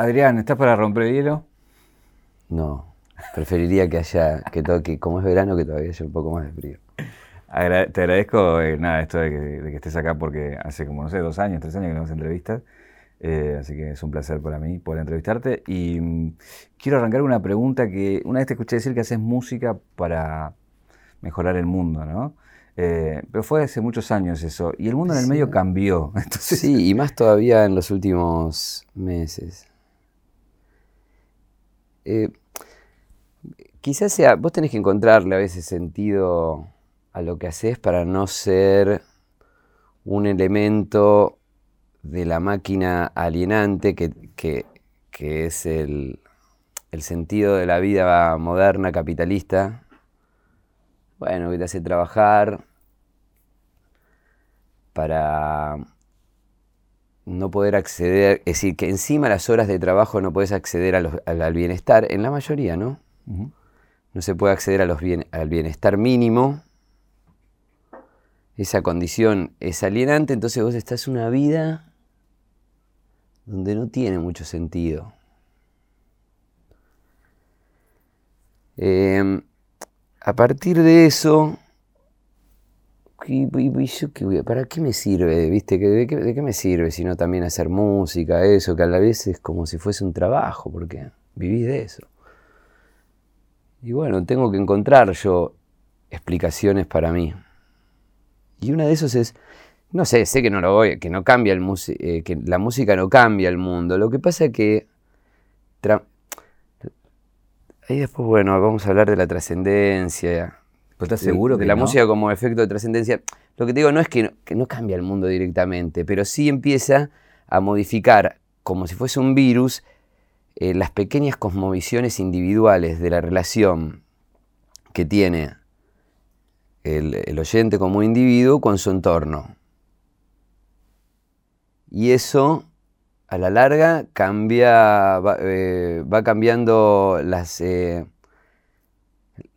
Adrián, ¿estás para romper el hielo? No, preferiría que haya, que toque, como es verano, que todavía haya un poco más de frío. te agradezco eh, nada, esto de que, estés acá porque hace como, no sé, dos años, tres años que no hemos entrevistas. Eh, así que es un placer para mí poder entrevistarte. Y mm, quiero arrancar una pregunta que una vez te escuché decir que haces música para mejorar el mundo, ¿no? Eh, pero fue hace muchos años eso. Y el mundo en el medio cambió. Sí, y más todavía en los últimos meses. Eh, quizás sea, vos tenés que encontrarle a veces sentido a lo que haces para no ser un elemento de la máquina alienante que, es el, el, sentido de la vida moderna capitalista. Bueno, que te hace trabajar para no poder acceder, es decir, que encima las horas de trabajo no puedes acceder al bienestar, en la mayoría, ¿no? No se puede acceder a los al bienestar mínimo. Esa condición es alienante, entonces vos estás una vida donde no tiene mucho sentido. Em, a partir de eso, ¿para qué me sirve? ¿Viste? ¿De qué, ¿De qué me sirve si no también hacer música, eso, que a la vez es como si fuese un trabajo, porque vivís de eso? Y bueno, tengo que encontrar yo explicaciones para mí. Y una de esas es, no sé, sé que no lo voy, que no cambia el eh, que la música no cambia el mundo. Lo que pasa es que ahí después, bueno, vamos a hablar de la trascendencia estás seguro de, la música como efecto de trascendencia? Lo que te digo no es que no, cambia el mundo directamente, pero sí empieza a modificar, como si fuese un virus, eh, las pequeñas cosmovisiones individuales de la relación que tiene el, oyente como individuo con su entorno. Y eso, a la larga, cambia, va, eh, cambiando las... Eh,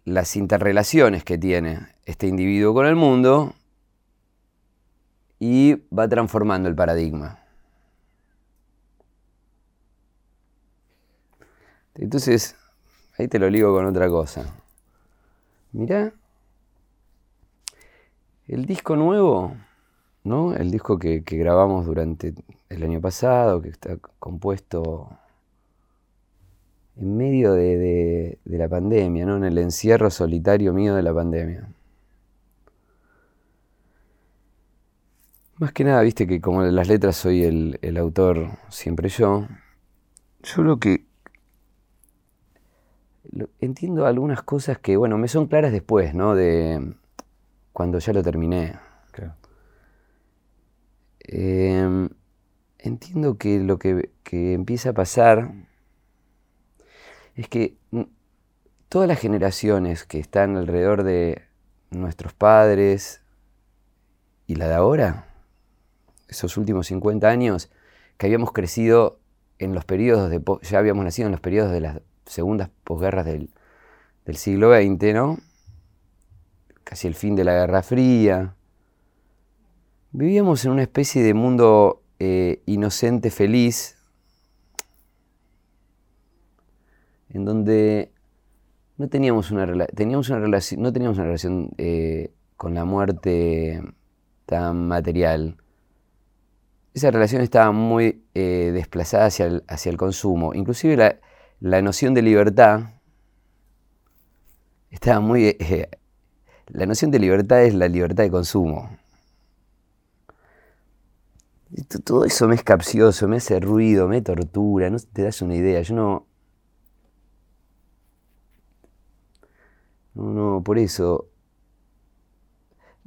las interrelaciones que tiene este individuo con el mundo y va transformando el paradigma. Entonces, ahí te lo ligo con otra cosa. Mirá, el disco nuevo, ¿no? El disco que, que grabamos durante el año pasado, que está compuesto en medio de, la pandemia, ¿no? en el encierro solitario mío de la pandemia. Más que nada, viste que como las letras soy el, autor siempre yo, yo lo que entiendo algunas cosas que, bueno, me son claras después, ¿no? De cuando ya lo terminé. Em, entiendo que lo que, que empieza a pasar es que mm, todas las generaciones que están alrededor de nuestros padres y la de ahora, esos últimos 50 años, que habíamos crecido en los periodos de, ya habíamos nacido en los periodos de las segundas posguerras del, siglo XX, ¿no? Casi el fin de la Guerra Fría. Vivíamos en una especie de mundo eh, inocente, feliz, en donde no teníamos una, teníamos una relación, no teníamos una relación eh, con la muerte tan material. Esa relación estaba muy eh, desplazada hacia el, hacia el, consumo. Inclusive la, noción de libertad estaba muy... Eh, la noción de libertad es la libertad de consumo. Todo eso me es capcioso, me hace ruido, me tortura, no te das una idea. Yo no, No, no, por eso.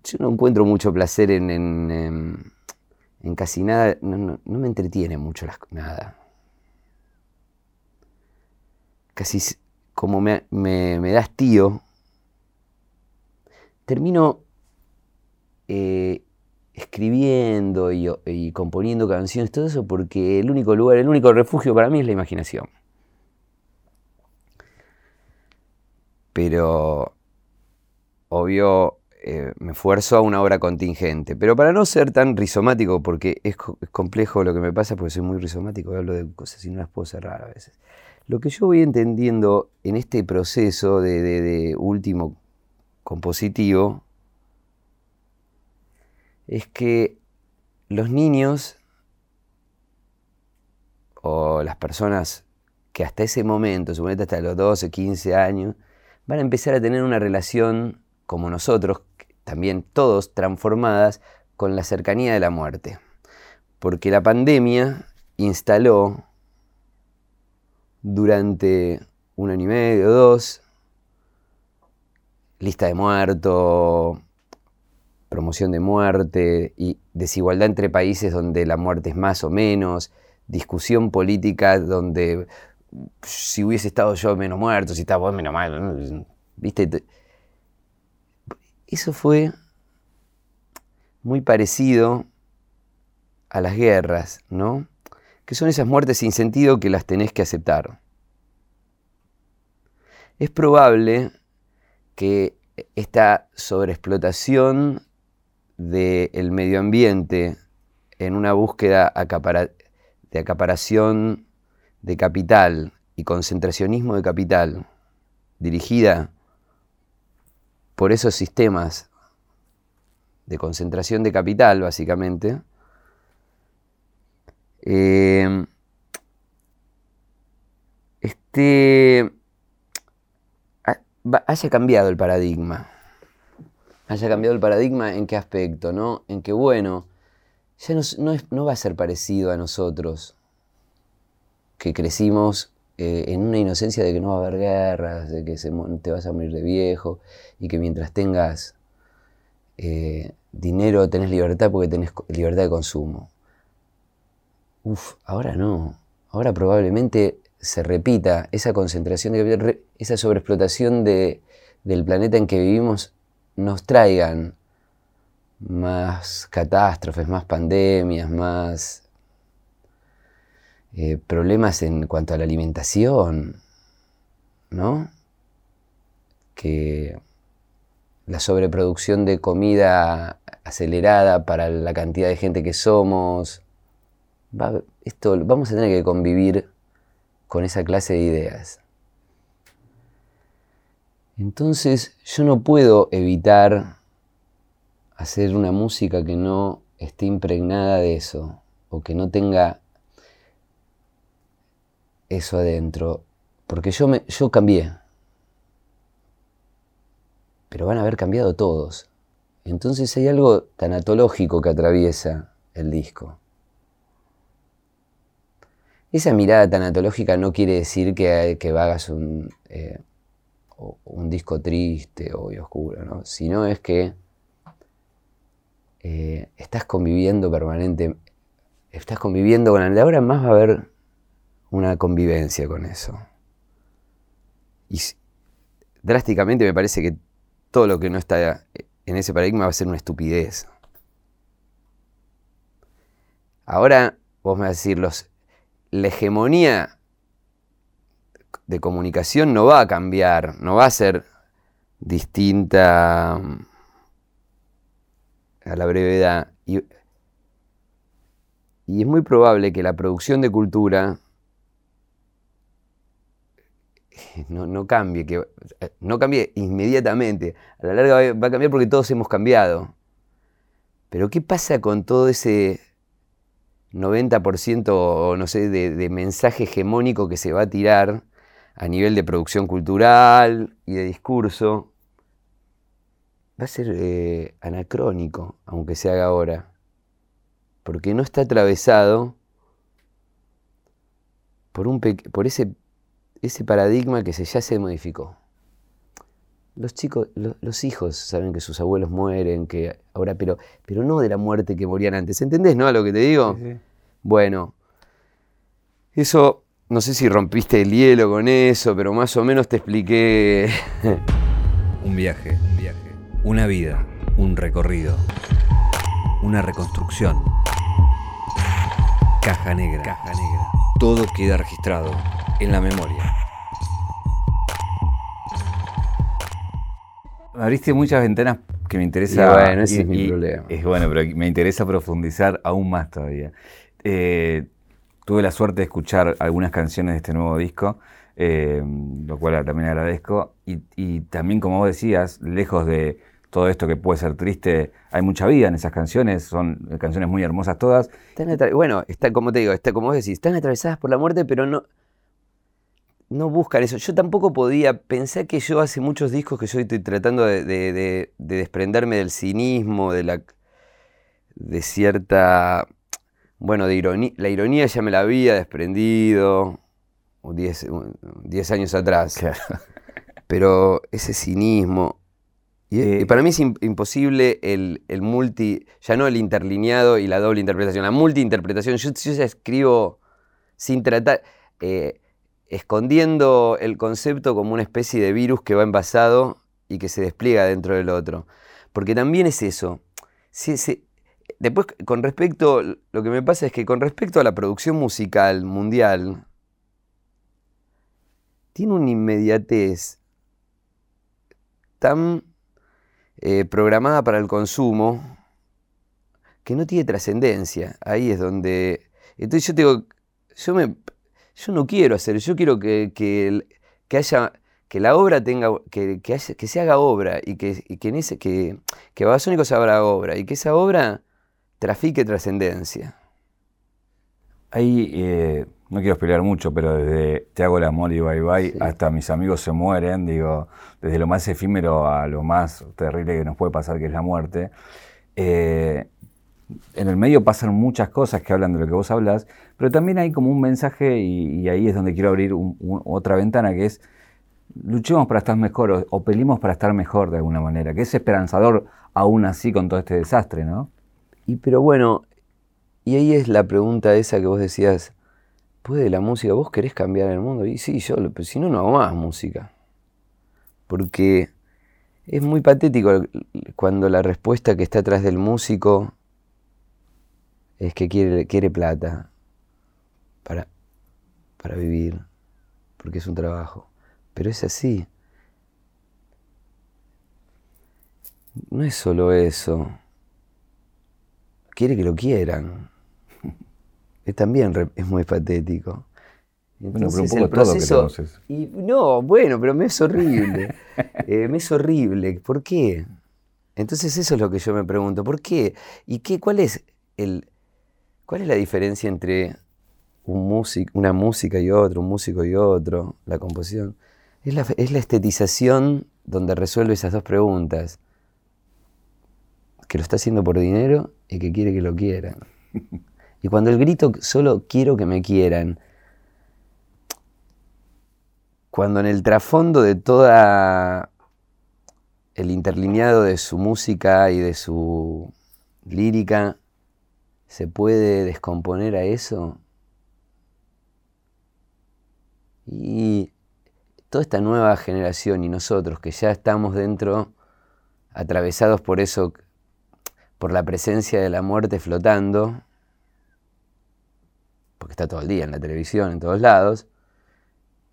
Yo no encuentro mucho placer en, en, casi nada. No, me entretiene mucho las, nada. Casi como me, me, me das tío, termino eh, escribiendo y, y, componiendo canciones, todo eso, porque el único lugar, el único refugio para mí es la imaginación. Pero, obvio, eh, me esfuerzo a una obra contingente. Pero para no ser tan rizomático, porque es, complejo lo que me pasa, porque soy muy rizomático, hablo de cosas y no las puedo cerrar a veces. Lo que yo voy entendiendo en este proceso de último compositivo es que los niños o las personas que hasta ese momento, suponete hasta los 12, 15 años, van a empezar a tener una relación como nosotros, también todos transformadas con la cercanía de la muerte. Porque la pandemia instaló durante un año y medio, dos, lista de muertos, promoción de muerte y desigualdad entre países donde la muerte es más o menos, discusión política donde si hubiese estado yo menos muerto, si estaba vos menos mal, ¿viste? Eso fue muy parecido a las guerras, ¿no? Que son esas muertes sin sentido que las tenés que aceptar. Es probable que esta sobreexplotación del medio ambiente en una búsqueda de acaparación de capital y concentracionismo de capital dirigida por esos sistemas de concentración de capital, básicamente, eh, este, haya cambiado el paradigma. Haya cambiado el paradigma en qué aspecto, ¿no? En que, bueno, ya no, no va a ser parecido a nosotros, que crecimos eh, en una inocencia de que no va a haber guerras, de que te vas a morir de viejo y que mientras tengas eh, dinero tenés libertad porque tenés libertad de consumo. Uf, ahora no. Ahora probablemente se repita esa concentración, de, esa sobreexplotación de, del planeta en que vivimos nos traigan más catástrofes, más pandemias, más eh, problemas en cuanto a la alimentación, ¿no? Que la sobreproducción de comida acelerada para la cantidad de gente que somos. esto, vamos a tener que convivir con esa clase de ideas. Entonces yo no puedo evitar hacer una música que no esté impregnada de eso, o que no tenga eso adentro, porque yo, me, yo cambié, pero van a haber cambiado todos. Entonces hay algo tanatológico que atraviesa el disco. Esa mirada tanatológica no quiere decir que, que hagas un, eh, un disco triste o oscuro, ¿no? sino es que eh, estás conviviendo permanente, estás conviviendo con el ahora más va a haber una convivencia con eso. Y drásticamente me parece que todo lo que no está en ese paradigma va a ser una estupidez. Ahora vos me vas a decir, los, la hegemonía de comunicación no va a cambiar, no va a ser distinta mm, a la brevedad. Y, y es muy probable que la producción de cultura no, cambie, que no cambie inmediatamente. A la larga va a cambiar porque todos hemos cambiado. Pero ¿qué pasa con todo ese 90% no sé, de, mensaje hegemónico que se va a tirar a nivel de producción cultural y de discurso? Va a ser eh, anacrónico, aunque se haga ahora. Porque no está atravesado por, un por ese ese paradigma que se, ya se modificó. Los chicos, los hijos saben que sus abuelos mueren, que ahora, pero, pero no de la muerte que morían antes. ¿Entendés, no? A lo que te digo. Bueno, eso, no sé si rompiste el hielo con eso, pero más o menos te expliqué. un viaje, un viaje. Una vida, un recorrido. Una reconstrucción. Caja negra. Caja negra. Todo queda registrado en la memoria. Abriste muchas ventanas que me interesa. bueno, ese es mi problema. Es bueno, pero me interesa profundizar aún más todavía. Eh, tuve la suerte de escuchar algunas canciones de este nuevo disco, eh, lo cual también agradezco. Y, también, como vos decías, lejos de todo esto que puede ser triste, hay mucha vida en esas canciones, son canciones muy hermosas todas. bueno, está, como te digo, está, como vos decís, están atravesadas por la muerte, pero no, no buscan eso. Yo tampoco podía, pensé que yo hace muchos discos que yo estoy tratando de, desprenderme del cinismo, de la de cierta, bueno, de ironía, la ironía ya me la había desprendido 10 años atrás. Pero ese cinismo, y, eh, para mí es imposible el, multi, ya no el interlineado y la doble interpretación, la multi-interpretación. Yo, yo ya escribo sin tratar. Eh, escondiendo el concepto como una especie de virus que va envasado y que se despliega dentro del otro. Porque también es eso. después, con respecto, lo que me pasa es que con respecto a la producción musical mundial, tiene una inmediatez tan eh, programada para el consumo que no tiene trascendencia. Ahí es donde... Entonces yo digo, yo me yo no quiero hacer, yo quiero que, que, haya, que la obra tenga, que, que, se haga obra y que, que, en ese, que, que Babasónico se abra obra y que esa obra trafique trascendencia. Ahí, eh, no quiero pelear mucho, pero desde Te hago el amor y bye bye hasta mis amigos se mueren, digo, desde lo más efímero a lo más terrible que nos puede pasar, que es la muerte. Eh, en el medio pasan muchas cosas que hablan de lo que vos hablas, pero también hay como un mensaje, y, ahí es donde quiero abrir otra ventana, que es luchemos para estar mejor o, pelimos para estar mejor de alguna manera, que es esperanzador aún así con todo este desastre, ¿no? Y pero bueno, y ahí es la pregunta esa que vos decías, ¿puede la música, vos querés cambiar el mundo? Y sí, yo, pero si no, no hago más música. Porque es muy patético cuando la respuesta que está atrás del músico es que quiere plata para, para vivir, porque es un trabajo. Pero es así. No es solo eso. Quiere que lo quieran. Es también es muy patético. bueno, pero un poco el proceso, todo que y, No, bueno, pero me es horrible. Eh, me es horrible. ¿Por qué? Entonces eso es lo que yo me pregunto. ¿Por qué? ¿Y qué, cuál es el, ¿Cuál es la diferencia entre un una música y otro, un músico y otro, la composición? Es la, estetización donde resuelve esas dos preguntas. Que lo está haciendo por dinero y que quiere que lo quieran. Y cuando el grito solo quiero que me quieran, cuando en el trasfondo de toda el interlineado de su música y de su lírica se puede descomponer a eso. Y toda esta nueva generación y nosotros que ya estamos dentro, atravesados por eso, por la presencia de la muerte flotando, porque está todo el día en la televisión, en todos lados,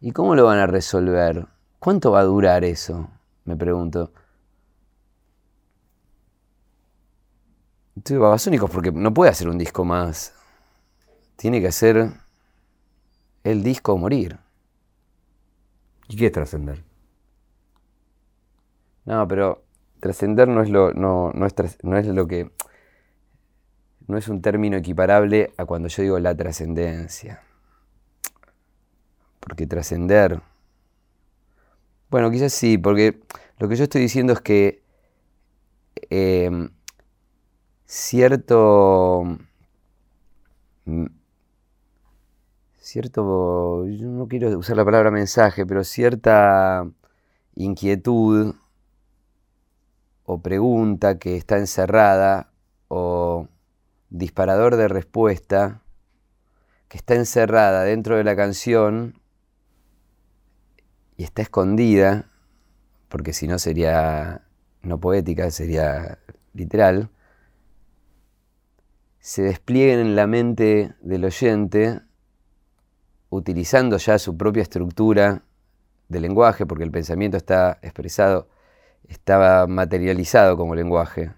¿y cómo lo van a resolver? ¿Cuánto va a durar eso? Me pregunto. Estoy Babasónicos porque no puede hacer un disco más. Tiene que hacer el disco morir. ¿Y qué es trascender? No, pero trascender no es lo, no, es, no es lo que. No es un término equiparable a cuando yo digo la trascendencia. Porque trascender. Bueno, quizás sí, porque lo que yo estoy diciendo es que eh, cierto, mm, cierto, yo no quiero usar la palabra mensaje, pero cierta inquietud o pregunta que está encerrada o disparador de respuesta que está encerrada dentro de la canción y está escondida, porque si no sería no poética, sería literal, se desplieguen en la mente del oyente utilizando ya su propia estructura de lenguaje, porque el pensamiento está expresado estaba materializado como lenguaje,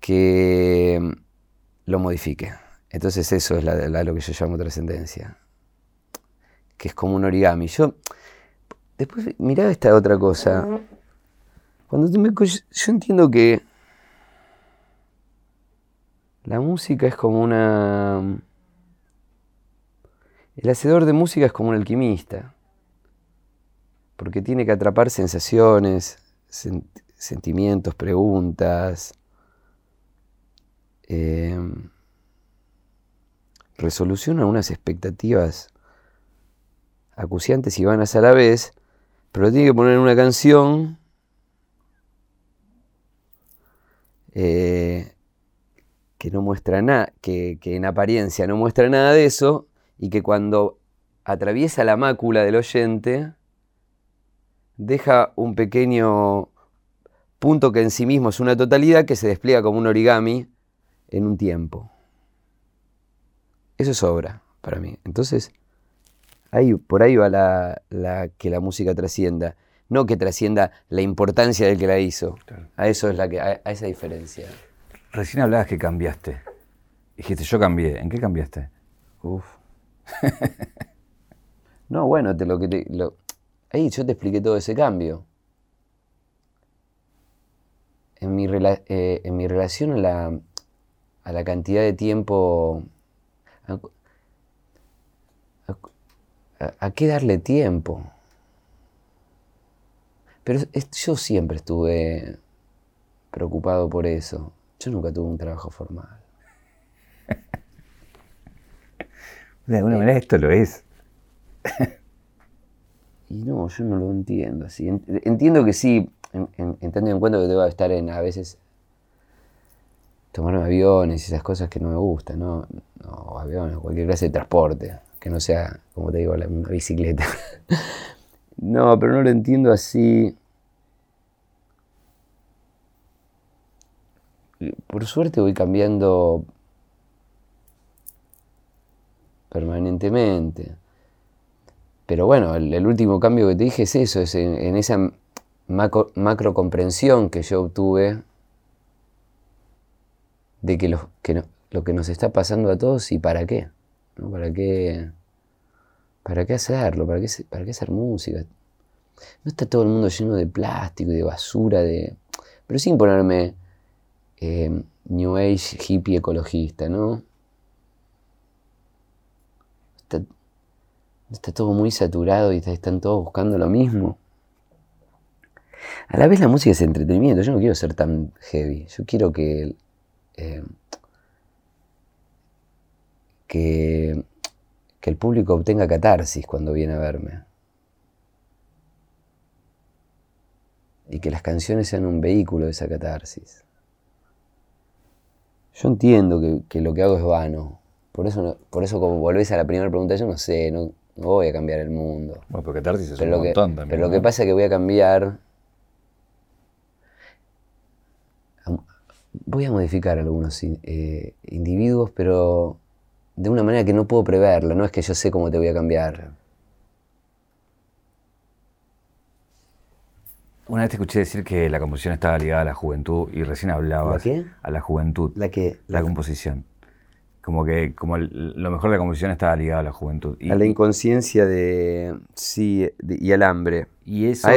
que lo modifique. Entonces eso es lo que yo llamo trascendencia, que es como un origami. Yo después mirá esta otra cosa. Cuando yo entiendo que la música es como una... El hacedor de música es como un alquimista, porque tiene que atrapar sensaciones, sentimientos, preguntas, eh, resoluciona unas expectativas acuciantes y vanas a la vez, pero tiene que poner en una canción eh, que no muestra nada, que, en apariencia no muestra nada de eso, y que cuando atraviesa la mácula del oyente, deja un pequeño punto que en sí mismo es una totalidad que se despliega como un origami en un tiempo. Eso es obra para mí. Entonces, ahí, por ahí va la, que la música trascienda. No que trascienda la importancia del que la hizo. A eso es la que, a esa diferencia. Recién hablabas que cambiaste. Dijiste, yo cambié. ¿En qué cambiaste? Uf. no, bueno, te, lo que te, ahí yo te expliqué todo ese cambio. En mi, eh, en mi relación a la, a la, cantidad de tiempo. A, qué darle tiempo? Pero yo siempre estuve preocupado por eso. Yo nunca tuve un trabajo formal. De alguna manera esto lo es. y no, yo no lo entiendo así. Entiendo que sí, entendiendo en cuenta que debo estar en a veces tomarme aviones y esas cosas que no me gustan, ¿no? No, aviones, cualquier clase de transporte, que no sea, como te digo, una bicicleta. no, pero no lo entiendo así. por suerte voy cambiando permanentemente. Pero bueno, el, último cambio que te dije es eso, es en, esa macro, comprensión que yo obtuve de que, lo que, nos está pasando a todos y para qué. ¿no? ¿Para qué? ¿Para qué hacerlo? ¿Para qué, ¿Para qué hacer música? No está todo el mundo lleno de plástico y de basura, de... pero sin ponerme eh, New Age hippie ecologista, ¿no? Está, todo muy saturado y están todos buscando lo mismo. A la vez la música es entretenimiento, yo no quiero ser tan heavy, yo quiero que, eh, que, que el público obtenga catarsis cuando viene a verme. Y que las canciones sean un vehículo de esa catarsis. Yo entiendo que, lo que hago es vano. Por eso, por eso como volvés a la primera pregunta, yo no sé, no, voy a cambiar el mundo. Bueno, porque Tarsis es un montón también. Pero lo que pasa es que voy a cambiar. Voy a modificar algunos eh, individuos, pero de una manera que no puedo preverla. No es que yo sé cómo te voy a cambiar. Una vez te escuché decir que la composición estaba ligada a la juventud y recién hablabas. ¿La qué? A la juventud. ¿La qué? La, composición. Como que como lo mejor de la composición estaba ligado a la juventud. a la inconsciencia de. Sí, y al hambre. Y eso.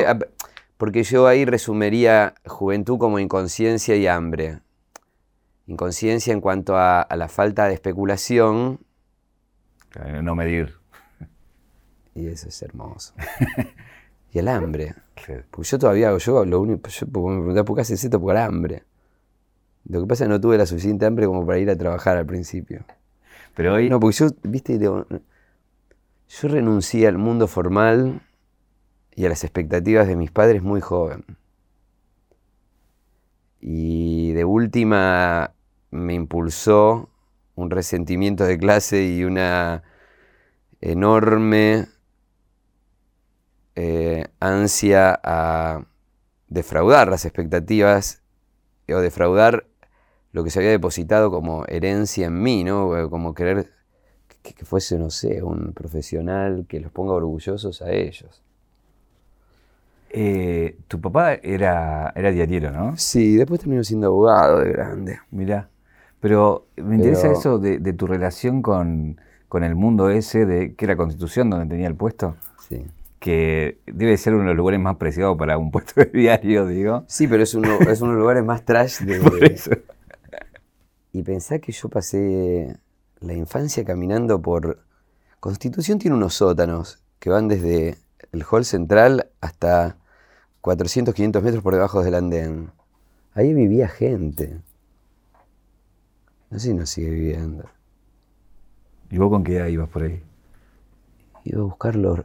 porque yo ahí resumiría juventud como inconsciencia y hambre. Inconsciencia en cuanto a, a la falta de especulación. No medir. Y eso es hermoso. y el hambre. Porque yo todavía yo lo único, yo, me preguntaba por qué haces esto por hambre. Lo que pasa es que no tuve la suficiente hambre como para ir a trabajar al principio. Pero hoy. No, porque yo, viste, yo renuncié al mundo formal y a las expectativas de mis padres muy joven. Y de última me impulsó un resentimiento de clase y una enorme eh, ansia a defraudar las expectativas o defraudar lo que se había depositado como herencia en mí, ¿no? Eh, como querer que, fuese, no sé, un profesional que los ponga orgullosos a ellos. Eh, tu papá era, era diariero, ¿no? Sí, después terminó siendo abogado de grande. Mirá. Pero me interesa eso de, tu relación con, el mundo ese, de que era Constitución donde tenía el puesto. Sí. Que debe ser uno de los lugares más preciados para un puesto de diario, digo. Sí, pero es uno, es uno de los lugares más trash de. Por eso. Y pensá que yo pasé la infancia caminando por. Constitución tiene unos sótanos que van desde el hall central hasta 400, 500 metros por debajo del andén. Ahí vivía gente. No sé si nos sigue viviendo. ¿Y vos con qué edad ibas por ahí? Iba a buscarlo,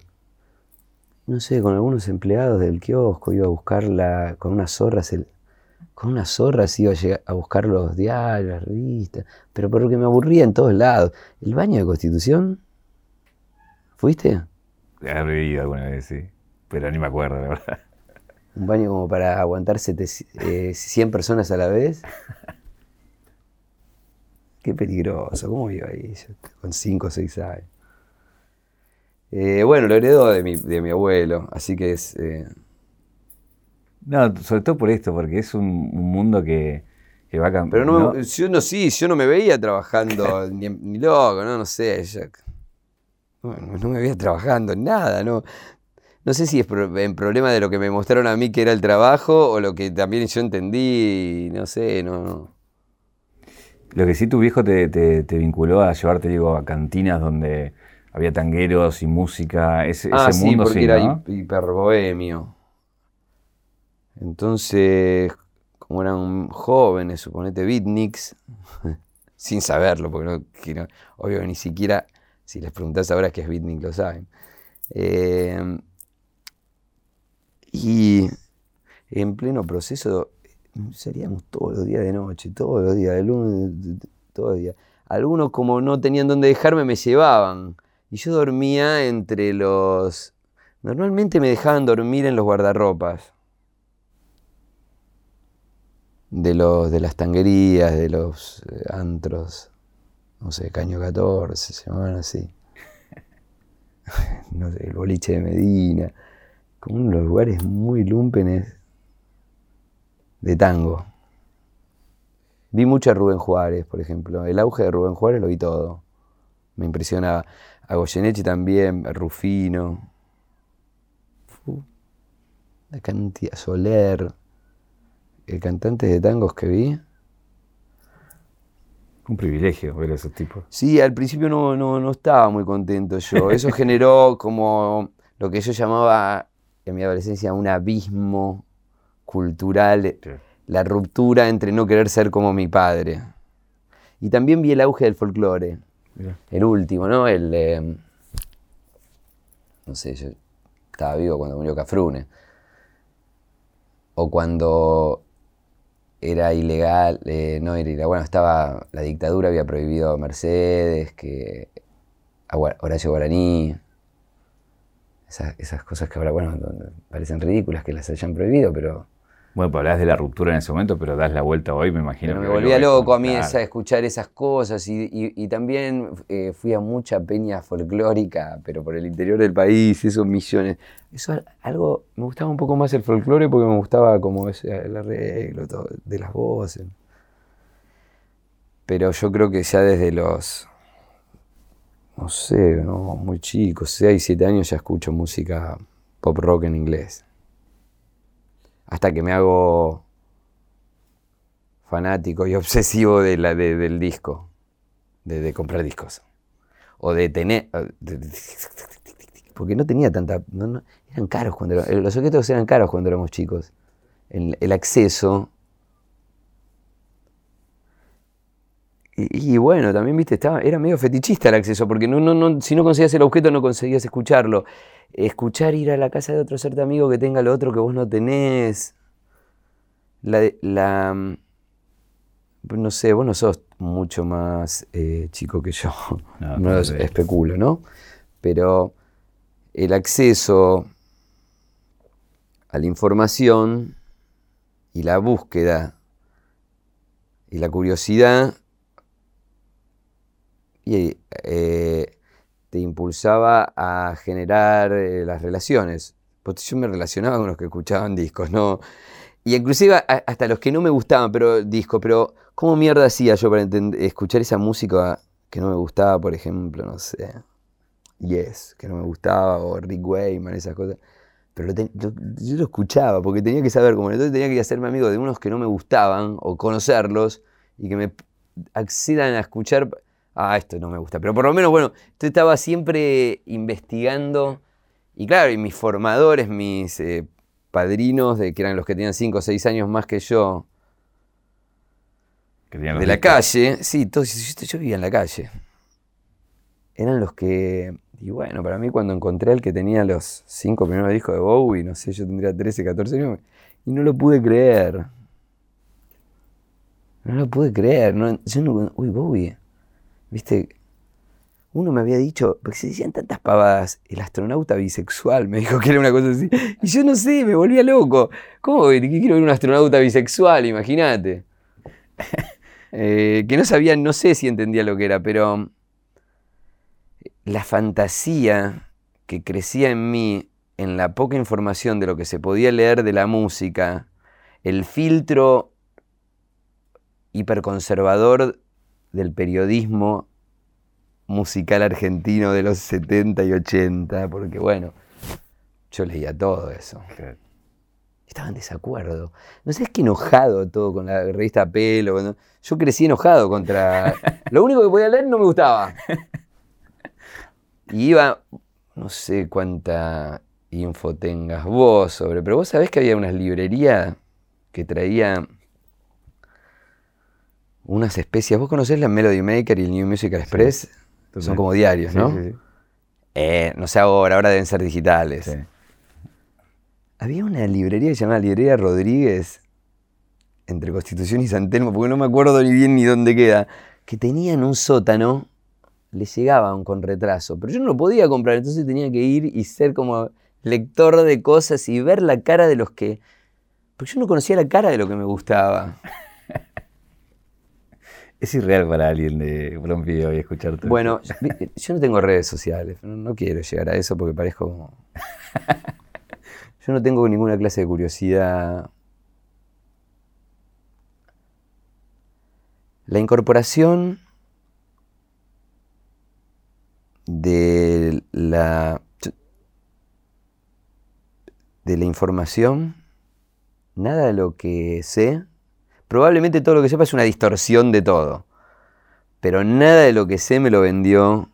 no sé, con algunos empleados del kiosco, iba a buscarla con unas zorras, el, con unas zorras iba a, a buscar los diarios, las revistas, pero porque me aburría en todos lados. ¿El baño de Constitución? ¿Fuiste? Habré ido alguna vez, sí, pero ni me acuerdo, la verdad. ¿Un baño como para aguantar 100 eh, personas a la vez? Qué peligroso, ¿cómo iba ahí? con 5 o 6 años. Eh, bueno, lo heredó de mi, de mi abuelo, así que es... Eh, no, sobre todo por esto, porque es un, mundo que, va a cambiar. Pero no, yo no, sí, yo no me veía trabajando ni, ni, loco, no, no sé. no, me veía trabajando en nada, no. No sé si es en problema de lo que me mostraron a mí que era el trabajo o lo que también yo entendí, no sé, no. Lo que sí tu viejo te, vinculó a llevarte, digo, a cantinas donde había tangueros y música, ese, ah, ese mundo sí, porque era hiperbohemio. Entonces, como eran jóvenes, suponete beatniks, sin saberlo, porque no, obvio ni siquiera, si les preguntás ahora qué es beatnik, lo saben. Eh, y en pleno proceso Seríamos todos los días de noche, todos los días, de lunes, todos los días. Algunos como no tenían dónde dejarme me llevaban. Y yo dormía entre los... Normalmente me dejaban dormir en los guardarropas. De, los, de las tanguerías, de los eh, antros. No sé, Caño 14, se llamaban así. no sé, el boliche de Medina. Como unos lugares muy lúmpenes de tango. Vi mucho a Rubén Juárez, por ejemplo. El auge de Rubén Juárez lo vi todo. Me impresionaba. A Goyeneche también, a Rufino. la cantidad, Soler. El cantante de tangos que vi. Un privilegio ver a esos tipos. Sí, al principio no, no estaba muy contento yo. Eso generó como lo que yo llamaba en mi adolescencia un abismo cultural, la ruptura entre no querer ser como mi padre. Y también vi el auge del folclore. El último, ¿no? El. Eh, no sé, yo estaba vivo cuando murió Cafrune. O cuando era ilegal, eh, no era ilegal, bueno, estaba, la dictadura había prohibido a Mercedes, que a Horacio Guaraní, esas, esas, cosas que ahora, bueno, parecen ridículas que las hayan prohibido, pero bueno, pues hablas de la ruptura en ese momento, pero das la vuelta hoy, me imagino. me volvía loco a mí escuchar esas cosas y, también eh, fui a mucha peña folclórica, pero por el interior del país, esos millones. Eso algo, me gustaba un poco más el folclore porque me gustaba como ese, el arreglo de las voces. Pero yo creo que ya desde los, no sé, no, muy chicos, 6, 7 años ya escucho música pop rock en inglés hasta que me hago fanático y obsesivo de la, del disco, de, comprar discos. O de tener... Porque no tenía tanta... eran caros cuando... los objetos eran caros cuando éramos chicos. El, acceso... Y, bueno, también, viste, estaba, era medio fetichista el acceso, porque no, no, no, si no conseguías el objeto no conseguías escucharlo escuchar ir a la casa de otro ser amigo que tenga lo otro que vos no tenés. La, la mm, no sé, vos no sos mucho más eh, chico que yo, no, especulo, ¿no? Pero el acceso a la información y la búsqueda y la curiosidad y, eh, te impulsaba a generar eh, las relaciones. Pues yo me relacionaba con los que escuchaban discos, ¿no? Y inclusive hasta los que no me gustaban, pero discos, pero ¿cómo mierda hacía yo para escuchar esa música que no me gustaba, por ejemplo, no sé, Yes, que no me gustaba, o Rick Wayman, esas cosas? Pero yo lo escuchaba porque tenía que saber cómo. Entonces tenía que hacerme amigo de unos que no me gustaban o conocerlos y que me accedan a escuchar. Ah, esto no me gusta. Pero por lo menos, bueno, yo estaba siempre investigando. Y claro, y mis formadores, mis eh, padrinos, de, que eran los que tenían 5 o 6 años más que yo, de la calle, sí, todos, yo, yo vivía en la calle. Eran los que y bueno, para mí cuando encontré al que tenía los cinco primeros discos de Bowie, no sé, yo tendría 13, 14 años, y no lo pude creer. No lo pude creer. No, yo no, uy, Bowie. Viste, uno me había dicho, porque se decían tantas pavadas, el astronauta bisexual, me dijo que era una cosa así. Y yo no sé, me volvía loco. ¿Cómo que quiero ver un astronauta bisexual? Imagínate. Eh, que no sabía, no sé si entendía lo que era, pero la fantasía que crecía en mí en la poca información de lo que se podía leer de la música, el filtro hiperconservador del periodismo musical argentino de los 70 y 80, porque bueno, yo leía todo eso. Estaba en desacuerdo. No sé, es que enojado todo con la revista Pelo. Yo crecí enojado contra... Lo único que podía leer no me gustaba. Y iba, no sé cuánta info tengas vos sobre, pero vos sabés que había unas librerías que traía unas especias. ¿Vos conocés la Melody Maker y el New Musical Express? Son como diarios, ¿no? Eh, no sé ahora, ahora deben ser digitales. Había una librería que se llamaba Librería Rodríguez, entre Constitución y San Telmo, porque no me acuerdo ni bien ni dónde queda, que tenían un sótano le llegaban con retraso, pero yo no lo podía comprar, entonces tenía que ir y ser como lector de cosas y ver la cara de los que... Porque yo no conocía la cara de lo que me gustaba. Es irreal para alguien de video y escucharte. Bueno, yo no tengo redes sociales, no, quiero llegar a eso porque parezco como... Yo no tengo ninguna clase de curiosidad. La incorporación de la, de la información, nada de lo que sé, probablemente todo lo que sepa es una distorsión de todo, pero nada de lo que sé me lo vendió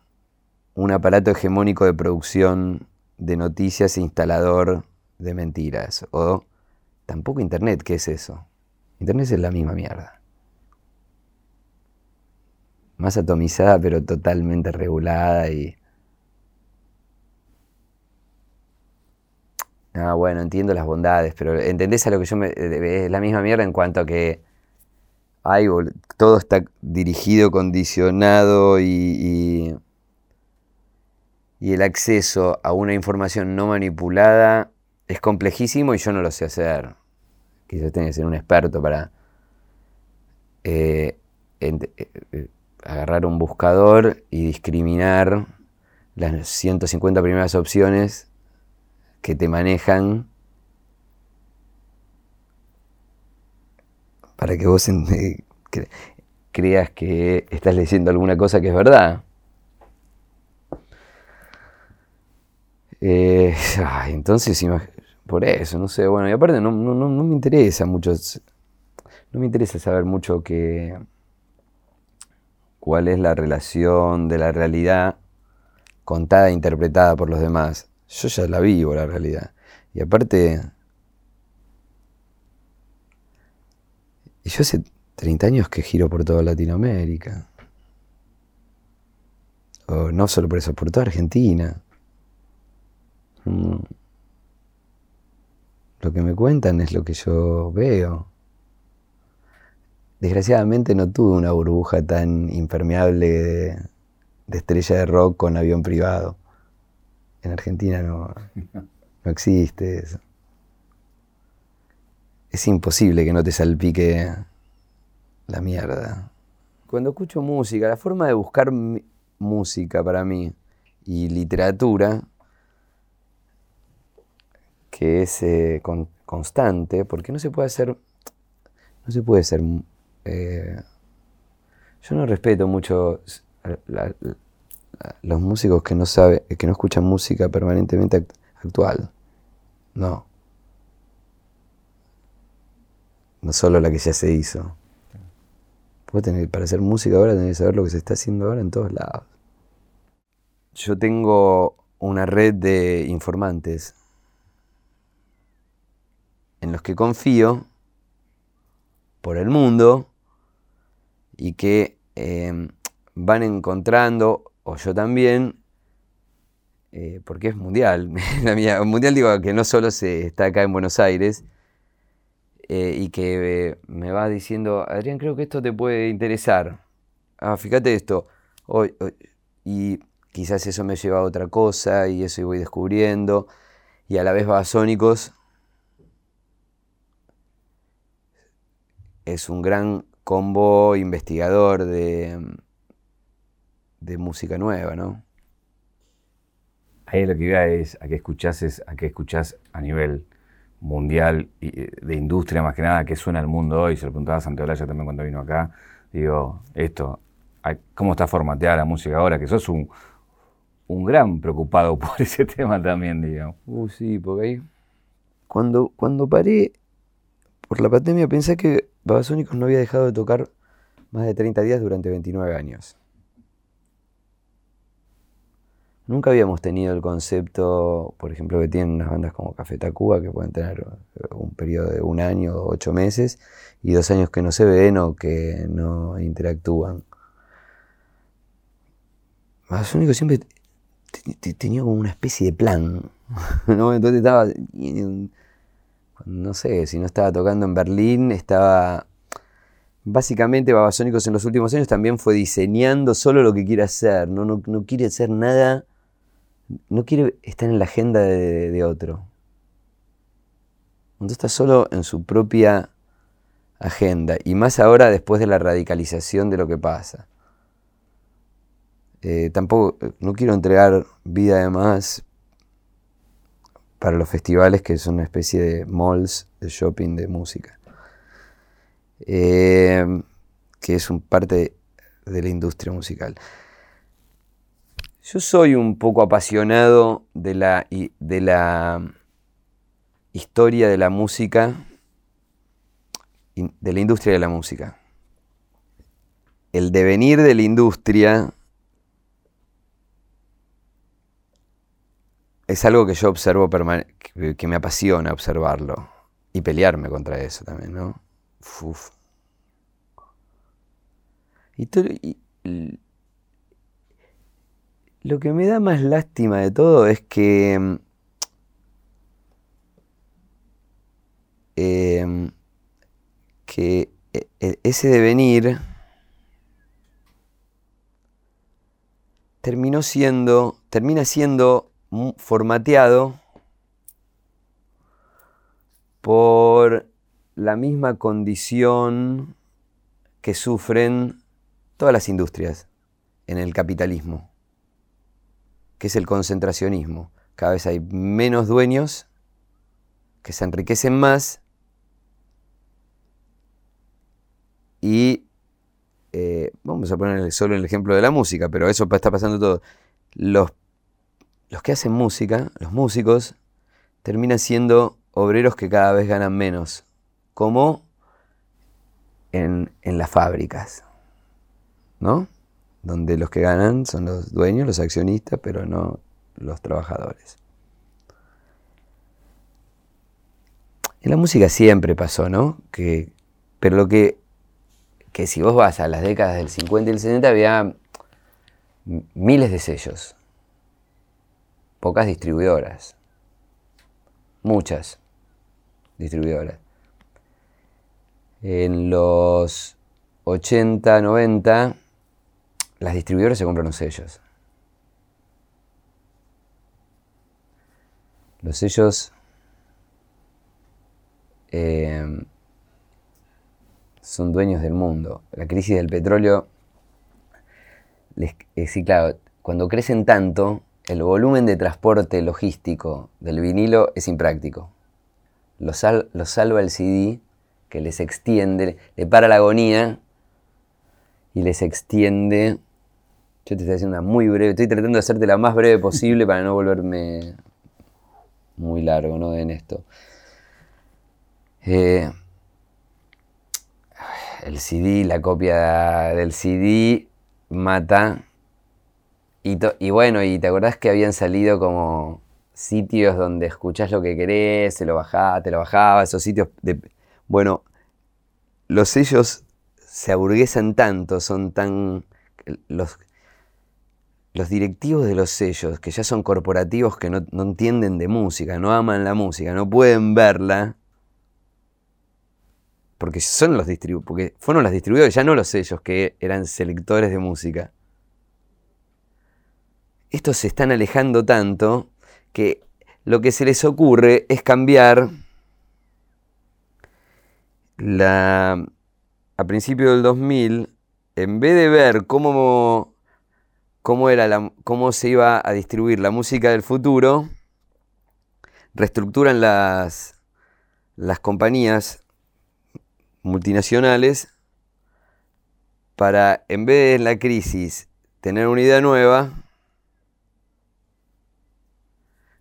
un aparato hegemónico de producción de noticias instalador de mentiras, o tampoco Internet, ¿qué es eso? Internet es la misma mierda. más atomizada pero totalmente regulada y... Ah, bueno, entiendo las bondades, pero ¿entendés a lo que yo me... Eh, es la misma mierda en cuanto a que hay, todo está dirigido, condicionado y, y, el acceso a una información no manipulada es complejísimo y yo no lo sé hacer. Quizás tenga que ser un experto para eh, eh, agarrar un buscador y discriminar las 150 primeras opciones que te manejan para que vos creas que estás leyendo alguna cosa que es verdad. Eh, entonces, por eso, no sé, bueno, y aparte no, no me interesa mucho, no me interesa saber mucho que cuál es la relación de la realidad contada e interpretada por los demás. Yo ya la vivo, la realidad. Y aparte, yo hace 30 años que giro por toda Latinoamérica. O no solo por eso, por toda Argentina. Mm. Lo que me cuentan es lo que yo veo. Desgraciadamente no tuve una burbuja tan impermeable de, estrella de rock con avión privado. En Argentina no, no existe eso. Es imposible que no te salpique la mierda. Cuando escucho música, la forma de buscar música para mí y literatura que es eh, constante, porque no se puede hacer, no se puede ser, eh, yo no respeto mucho los músicos que no saben, que no escuchan música permanentemente actual, no. No solo la que ya se hizo. para hacer música ahora tenés que saber lo que se está haciendo ahora en todos lados. Yo tengo una red de informantes en los que confío por el mundo y que em, van encontrando, o yo también, eh, porque es mundial, la mundial digo que no solo se está acá en Buenos Aires, eh, y que me va diciendo, Adrián, creo que esto te puede interesar. Ah, fíjate esto. y quizás eso me lleva a otra cosa y eso voy descubriendo. Y a la vez Babasónicos es un gran combo investigador de, de música nueva, ¿no? Ahí lo que iba es a qué escuchás, es a qué escuchás a nivel mundial eh, de industria más que nada, que suena el mundo hoy. Se lo preguntaba a Santiago también cuando vino acá. Digo, esto, ¿cómo está formateada la música ahora? Que sos un, un gran preocupado por ese tema también, digamos. Uh, sí, porque ahí. Cuando, cuando paré por la pandemia pensé que Babasónicos no había dejado de tocar más de 30 días durante 29 años. Nunca habíamos tenido el concepto, por ejemplo, que tienen unas bandas como Café Tacuba, que pueden tener un periodo de un año ocho meses, y dos años que no se ven o que no interactúan. Babasónicos siempre tenía como una especie de plan. ¿no? Entonces estaba, no sé, si no estaba tocando en Berlín, estaba... Básicamente Babasónicos en los últimos años también fue diseñando solo lo que quiere hacer, no, no, quiere hacer nada, no quiere estar en la agenda de, otro. Entonces está solo en su propia agenda, y más ahora después de la radicalización de lo que pasa. Eh, tampoco, no quiero entregar vida de más para los festivales que son una especie de malls de shopping de música. Eh, que es un parte de la industria musical. Yo soy un poco apasionado de la, de la historia de la música, de la industria de la música. El devenir de la industria es algo que yo observo, que me apasiona observarlo y pelearme contra eso también, ¿no? Y, lo que me da más lástima de todo es que em, que e, e, ese devenir terminó siendo, termina siendo formateado por la misma condición que sufren todas las industrias en el capitalismo, que es el concentracionismo. Cada vez hay menos dueños que se enriquecen más y eh, vamos a poner solo el ejemplo de la música, pero eso está pasando todo. Los los que hacen música, los músicos, terminan siendo obreros que cada vez ganan menos, como en, las fábricas, ¿no? Donde los que ganan son los dueños, los accionistas, pero no los trabajadores. En la música siempre pasó, ¿no? Que, pero lo que, que si vos vas a las décadas del 50 y el 60 había miles de sellos pocas distribuidoras. Muchas distribuidoras. En los 80, 90, las distribuidoras se compran los sellos. Los sellos eh, son dueños del mundo. La crisis del petróleo, les, eh, sí, claro, cuando crecen tanto, el volumen de transporte logístico del vinilo es impráctico. Lo, lo salva el CD, que les extiende, le para la agonía y les extiende. Yo te estoy haciendo una muy breve, estoy tratando de hacerte la más breve posible para no volverme muy largo ¿no? en esto. Eh, el CD, la copia del CD mata. Y, bueno, y te acordás que habían salido como sitios donde escuchás lo que querés, se lo bajaba, te lo bajaba, esos sitios. Bueno, los sellos se aburguesan tanto, son tan... Los, los directivos de los sellos, que ya son corporativos que no, entienden de música, no aman la música, no pueden verla, porque son los porque fueron los distribuidores, ya no los sellos que eran selectores de música. Estos se están alejando tanto que lo que se les ocurre es cambiar la a principios del 2000 en vez de ver cómo cómo era cómo se iba a distribuir la música del futuro, reestructuran las las compañías multinacionales para, en vez de la crisis, tener una idea nueva,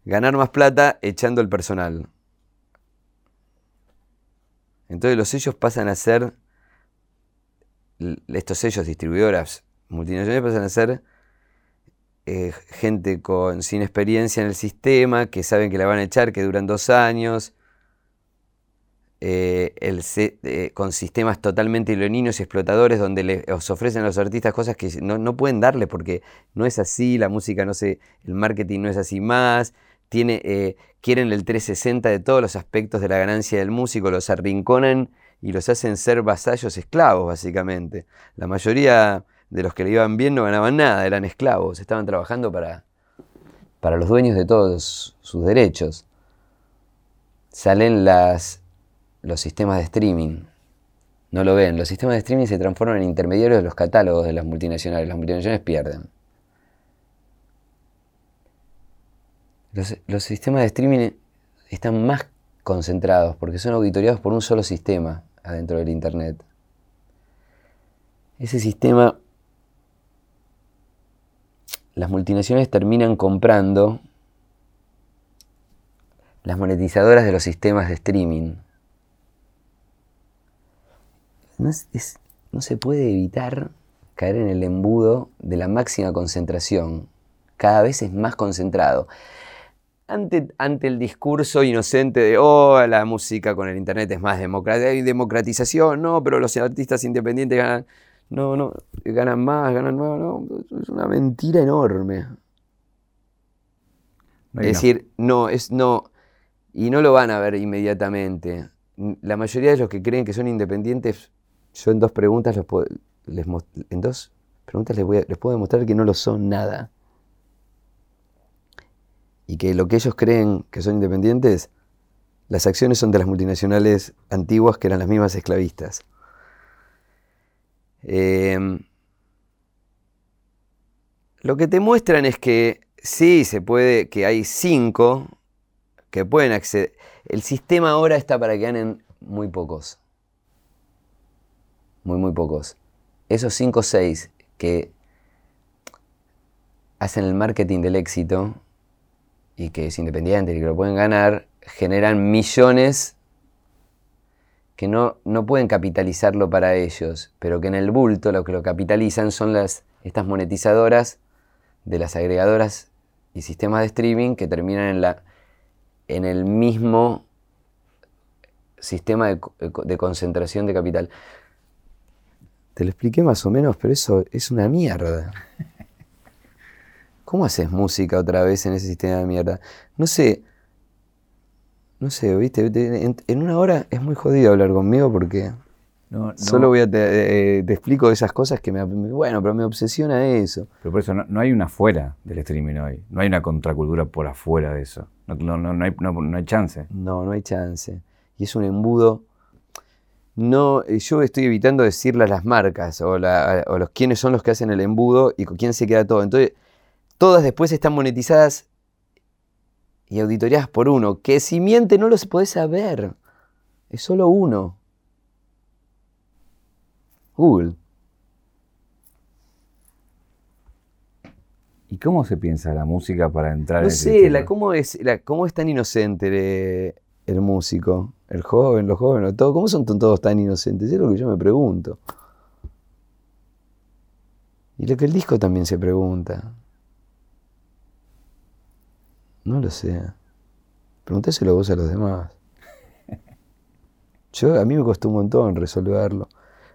ganar más plata echando el personal. Entonces los sellos pasan a ser, estos sellos distribuidoras multinacionales pasan a ser eh, gente con, sin experiencia en el sistema, que saben que la van a echar, que duran dos años, eh, eh, con sistemas totalmente leoninos y explotadores donde les ofrecen a los artistas cosas que no, pueden darle porque no es así, la música no sé, el marketing no es así más, tiene, quieren el 360 de todos los aspectos de la ganancia del músico, los arrinconan y los hacen ser vasallos esclavos básicamente. La mayoría de los que le iban bien no ganaban nada, eran esclavos, estaban trabajando para, para los dueños de todos sus derechos. Salen las los sistemas de streaming. No lo ven. Los sistemas de streaming se transforman en intermediarios de los catálogos de las multinacionales. Las multinacionales pierden. Los, sistemas de streaming están más concentrados porque son auditoriados por un solo sistema adentro del Internet. Ese sistema, las multinacionales terminan comprando las monetizadoras de los sistemas de streaming no, se puede evitar caer en el embudo de la máxima concentración. Cada vez es más concentrado. Ante, ante, el discurso inocente de, oh, la música con el Internet es más democrática, hay democratización, no, pero los artistas independientes ganan, no, no, ganan más, ganan más, no, es una mentira enorme. es decir, no, es no, y no lo van a ver inmediatamente. La mayoría de los que creen que son independientes yo en dos preguntas les puedo, en dos preguntas les, voy les puedo demostrar que no lo son nada. Y que lo que ellos creen que son independientes, las acciones son de las multinacionales antiguas que eran las mismas esclavistas. Em, lo que te muestran es que sí, se puede, que hay cinco que pueden acceder. El sistema ahora está para que ganen muy pocos muy, muy pocos. Esos 5 o 6 que hacen el marketing del éxito y que es independiente y que lo pueden ganar, generan millones que no, no pueden capitalizarlo para ellos, pero que en el bulto lo que lo capitalizan son las, estas monetizadoras de las agregadoras y sistemas de streaming que terminan en, la, en el mismo sistema de concentración de capital. Te lo expliqué más o menos, pero eso es una mierda. ¿Cómo haces música otra vez en ese sistema de mierda? No sé. No sé, ¿viste? En, una hora es muy jodido hablar conmigo porque solo voy a te, eh, te, explico esas cosas que me, bueno, pero me obsesiona eso. Pero por eso no, hay una fuera del streaming hoy. No hay una contracultura por afuera de eso. No, no, hay, no hay chance. No, no hay chance. Y es un embudo no, eh, yo estoy evitando decirle a las marcas o, los quiénes son los que hacen el embudo y con quién se queda todo. Entonces, todas después están monetizadas y auditoriadas por uno, que si miente no los podés saber. Es solo uno. Google. ¿Y cómo se piensa la música para entrar No en sé, sistema? la- ¿cómo, es, la- ¿cómo es tan inocente eh, el músico? El joven, los jóvenes, todo. ¿Cómo son todos tan inocentes? Es lo que yo me pregunto. Y lo que el disco también se pregunta. No lo sé. Preguntáselo vos a los demás. Yo, a mí me costó un montón resolverlo.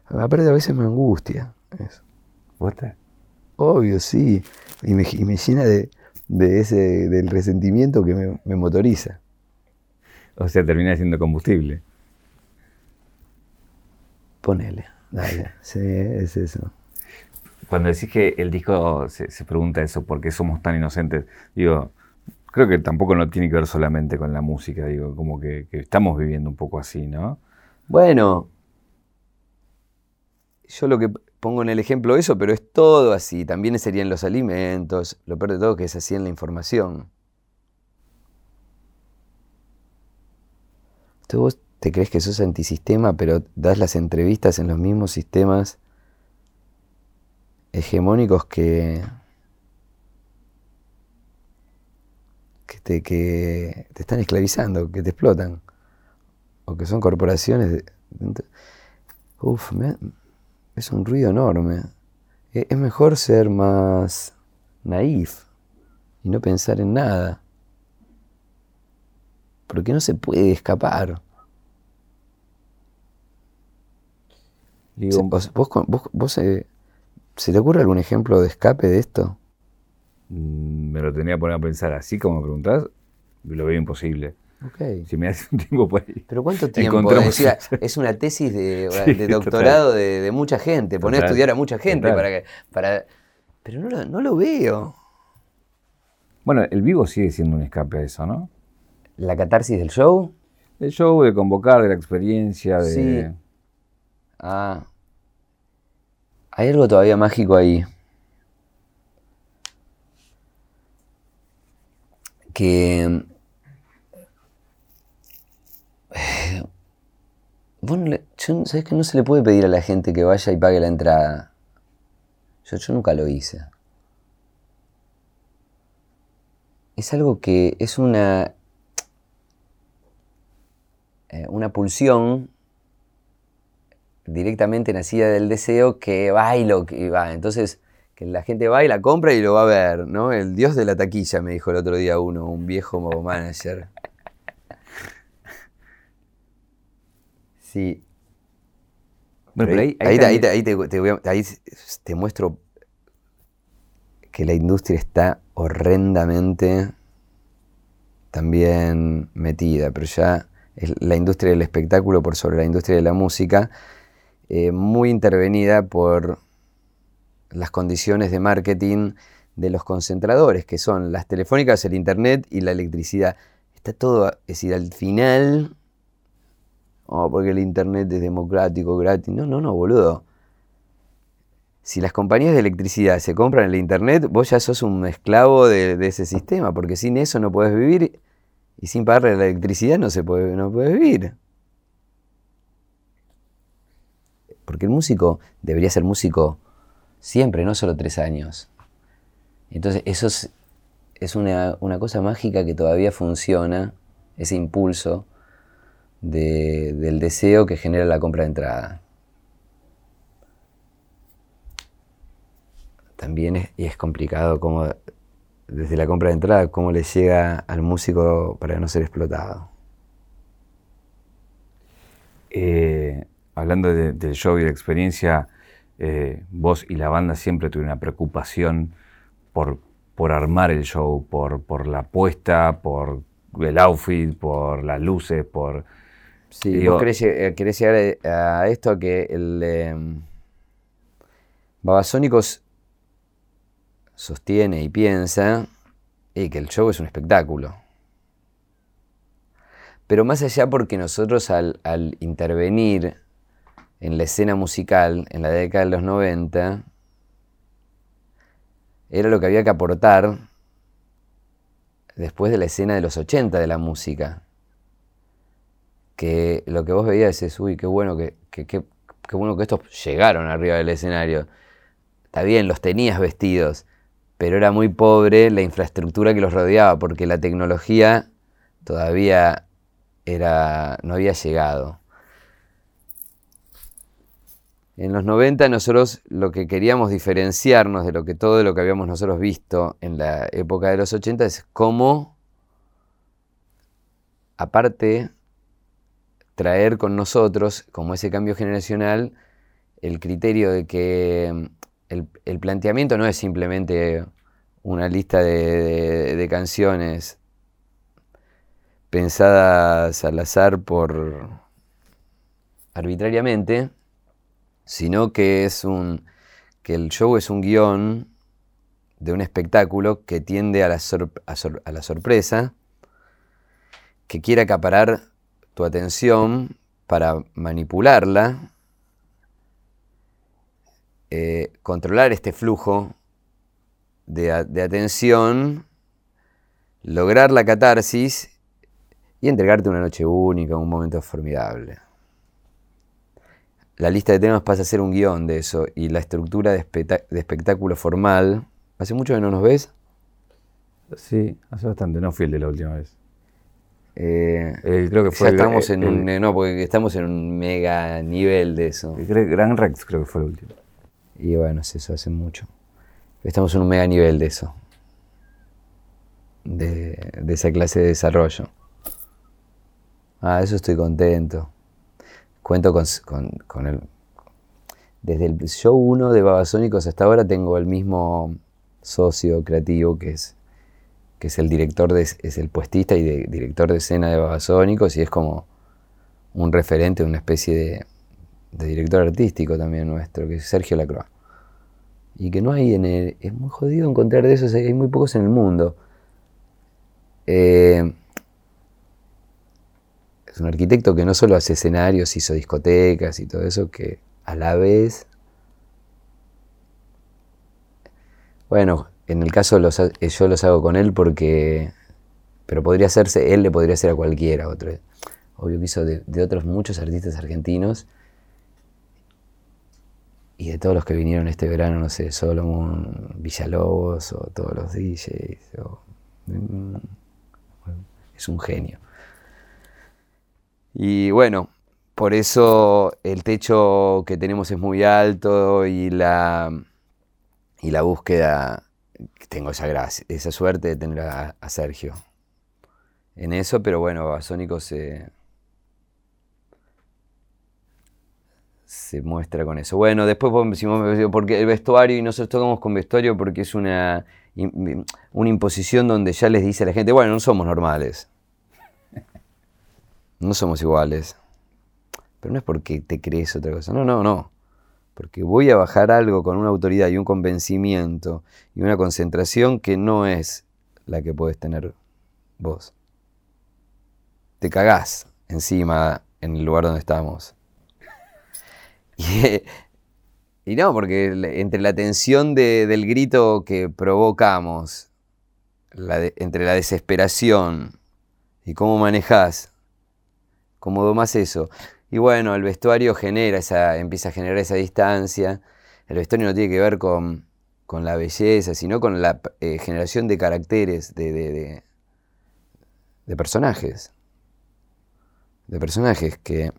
Aparte a veces me angustia. eso. ¿Vos estás? Obvio, sí. Y me, y me llena de, de ese, del resentimiento que me, me motoriza. O sea, termina siendo combustible. Ponele. Dale. Sí, es eso. Cuando decís que el disco se, se pregunta eso, ¿por qué somos tan inocentes? Digo, creo que tampoco no tiene que ver solamente con la música, digo, como que, estamos viviendo un poco así, ¿no? Bueno, yo lo que pongo en el ejemplo eso, pero es todo así. También serían los alimentos. Lo peor de todo que es así en la información. Entonces vos te crees que sos antisistema, pero das las entrevistas en los mismos sistemas hegemónicos que, que, te, que te están esclavizando, que te explotan, o que son corporaciones. de- Uf, me- es un ruido enorme. E- Es mejor ser más naif y no pensar en nada. Porque no se puede escapar. Digo, Se- ¿Vos, vos, con- vos- vos, eh, ¿Se te ocurre algún ejemplo de escape de esto? Mm, me lo tenía que poner a pensar así como me preguntás, lo veo imposible. Si me das un tiempo por ahí. Pero ¿cuánto tiempo? Decía, es una tesis de, Sí, de doctorado de, de mucha gente. Poner a estudiar a mucha gente total. para que. Para... Pero no lo, no lo veo. Bueno, el vivo sigue siendo un escape a eso, ¿no? ¿La catarsis del show? El show, de convocar, de la experiencia, de... Sí. Ah. Hay algo todavía mágico ahí. Que. vos no le- yo- ¿Sabes que no se le puede pedir a la gente que vaya y pague la entrada? Yo, yo nunca lo hice. Es algo que es una. eh, una pulsión directamente nacida del deseo que va y lo que va. Entonces, que la gente va y la compra y lo va a ver, ¿no? El dios de la taquilla, me dijo el otro día uno, un viejo manager. Sí. Bueno, Pero pero ahí, ahí, ahí te- ahí también- te- ahí te- te voy a- ahí te muestro que la industria está horrendamente también metida, pero ya es la industria del espectáculo por sobre la industria de la música, eh, muy intervenida por las condiciones de marketing de los concentradores, que son las telefónicas, el internet y la electricidad. Está todo, es decir, al final, oh, porque el internet es democrático, gratis. No, no, no, boludo. Si las compañías de electricidad se compran el internet, vos ya sos un esclavo de, ese sistema, porque sin eso no podés vivir y sin pagarle la electricidad no se puede, no puedes vivir. Porque el músico debería ser músico siempre, no solo tres años. Entonces, eso es, una, cosa mágica que todavía funciona, ese impulso de- del deseo que genera la compra de entrada. También es, complicado como desde la compra de entrada, cómo le llega al músico para no ser explotado. Eh, hablando de- del show y de experiencia, eh, vos y la banda siempre tuvieron una preocupación por, por armar el show, por, por la puesta, por el outfit, por las luces, por... Sí, Digo- vos querés, lle- querés llegar a a esto que el eh, Babasónicos sostiene y piensa eh, que el show es un espectáculo. Pero más allá porque nosotros al, al intervenir en la escena musical en la década de los 90, era lo que había que aportar después de la escena de los 80 de la música. Que lo que vos veías es, uy, qué bueno que, qué bueno que estos llegaron arriba del escenario. Está bien, los tenías vestidos, pero era muy pobre la infraestructura que los rodeaba, porque la tecnología todavía era, no había llegado. En los 90 nosotros lo que queríamos diferenciarnos de lo que todo lo que habíamos nosotros visto en la época de los 80 es cómo, aparte, traer con nosotros, como ese cambio generacional, el criterio de que mm, el, planteamiento no es simplemente una lista de, canciones pensadas al azar por arbitrariamente, sino que es un que el show es un guion de un espectáculo que tiende a la, a la sorpresa, que quiere acaparar tu atención para manipularla, eh, controlar este flujo de, atención, lograr la catarsis y entregarte una noche única, un momento formidable. La lista de temas pasa a ser un guion de eso y la estructura de, de espectáculo formal. ¿Hace mucho que no nos ves? Sí, hace bastante, no fui el de la última vez. Eh, eh, creo que fue. estamos en un. No, porque estamos en un mega nivel de eso. Gran Rex creo que fue el último. Y bueno, eso hace mucho. Estamos en un mega nivel de eso. De, esa clase de desarrollo. Ah, eso estoy contento. Cuento con, con, el. Desde el show 1 de Babasónicos hasta ahora tengo el mismo socio creativo que es que es el director de, es el puestista y director de escena de Babasónicos y es como un referente, una especie de, director artístico también nuestro, que es Sergio Lacroix. Y que no hay en el, es muy jodido encontrar de esos, hay muy pocos en el mundo. Eh, es un arquitecto que no solo hace escenarios, hizo discotecas y todo eso, que a la vez, bueno, en el caso los, eh, yo los hago con él porque, pero podría hacerse, él le podría hacer a cualquiera otro. Obvio que hizo de, otros muchos artistas argentinos y de todos los que vinieron este verano, no sé, Solomon, Villalobos o todos los DJs. Mm, es un genio. Y bueno, por eso el techo que tenemos es muy alto y la, y la búsqueda tengo esa, gracia, esa suerte de tener a, Sergio en eso, pero bueno, Basónico se, se muestra con eso. Bueno, después porque el vestuario, y nosotros tocamos con vestuario porque es una, una imposición donde ya les dice a la gente, bueno, no somos normales. No somos iguales. Pero no es porque te crees otra cosa. No, no, no porque voy a bajar algo con una autoridad y un convencimiento y una concentración que no es la que puedes tener vos. Te cagás encima en el lugar donde estamos. Y, no, porque entre la tensión del grito que provocamos, entre la desesperación y cómo manejás, cómo domás eso, y bueno, el vestuario genera esa, empieza a generar esa distancia. El vestuario no tiene que ver con, la belleza, sino con la eh, generación de caracteres, de, de, personajes. De personajes que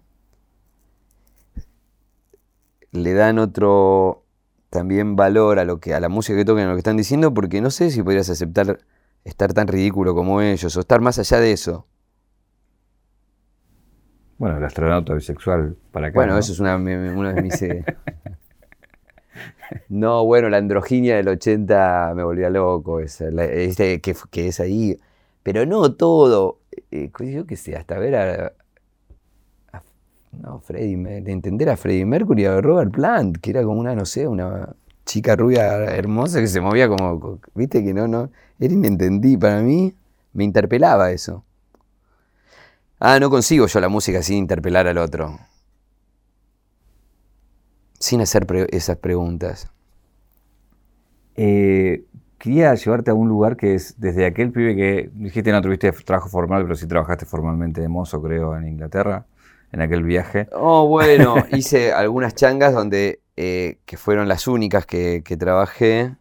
le dan otro también valor a lo que a la música que tocan, a lo que están diciendo, porque no sé si podrías aceptar estar tan ridículo como ellos o estar más allá de eso. Bueno, el astronauta bisexual para acá. Bueno, eso es una, de mis. Eh, no, bueno, la androginia del 80 me volvía loco. Esa, este, que, es ahí. Pero no todo. Eh, yo qué sé, hasta ver a. no, Freddy, de entender a Freddie Mercury y a Robert Plant, que era como una, no sé, una chica rubia hermosa que se movía como. Viste que no, no. Era inentendible. Para mí, me interpelaba eso. Ah, no consigo yo la música sin interpelar al otro. Sin hacer esas preguntas. Eh, quería llevarte a un lugar que es desde aquel pibe que dijiste no tuviste trabajo formal, pero sí trabajaste formalmente de mozo, creo, en Inglaterra, en aquel viaje. Oh, bueno, hice algunas changas donde, eh, que fueron las únicas que, trabajé.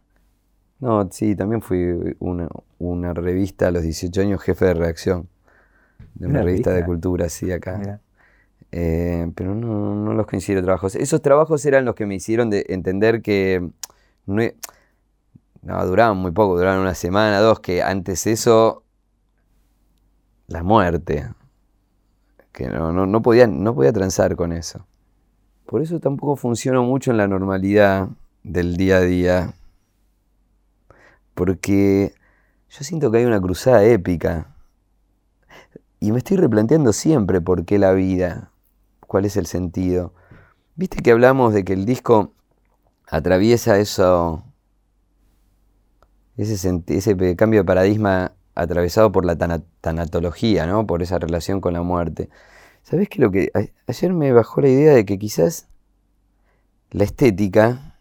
No, sí, también fui una, una, revista a los 18 años, jefe de redacción de una, revista, de cultura, sí, acá. Eh, pero no, no, los considero trabajos. Esos trabajos eran los que me hicieron de entender que no, no, duraban muy poco, duraban una semana, dos, que antes eso, la muerte, que no, no, no, podía, no podía transar con eso. Por eso tampoco funciono mucho en la normalidad del día a día, porque yo siento que hay una cruzada épica y me estoy replanteando siempre por qué la vida, cuál es el sentido. Viste que hablamos de que el disco atraviesa eso, ese, cambio de paradigma atravesado por la tanatología, ¿no? por esa relación con la muerte. ¿Sabes qué? Lo que ayer me bajó la idea de que quizás la estética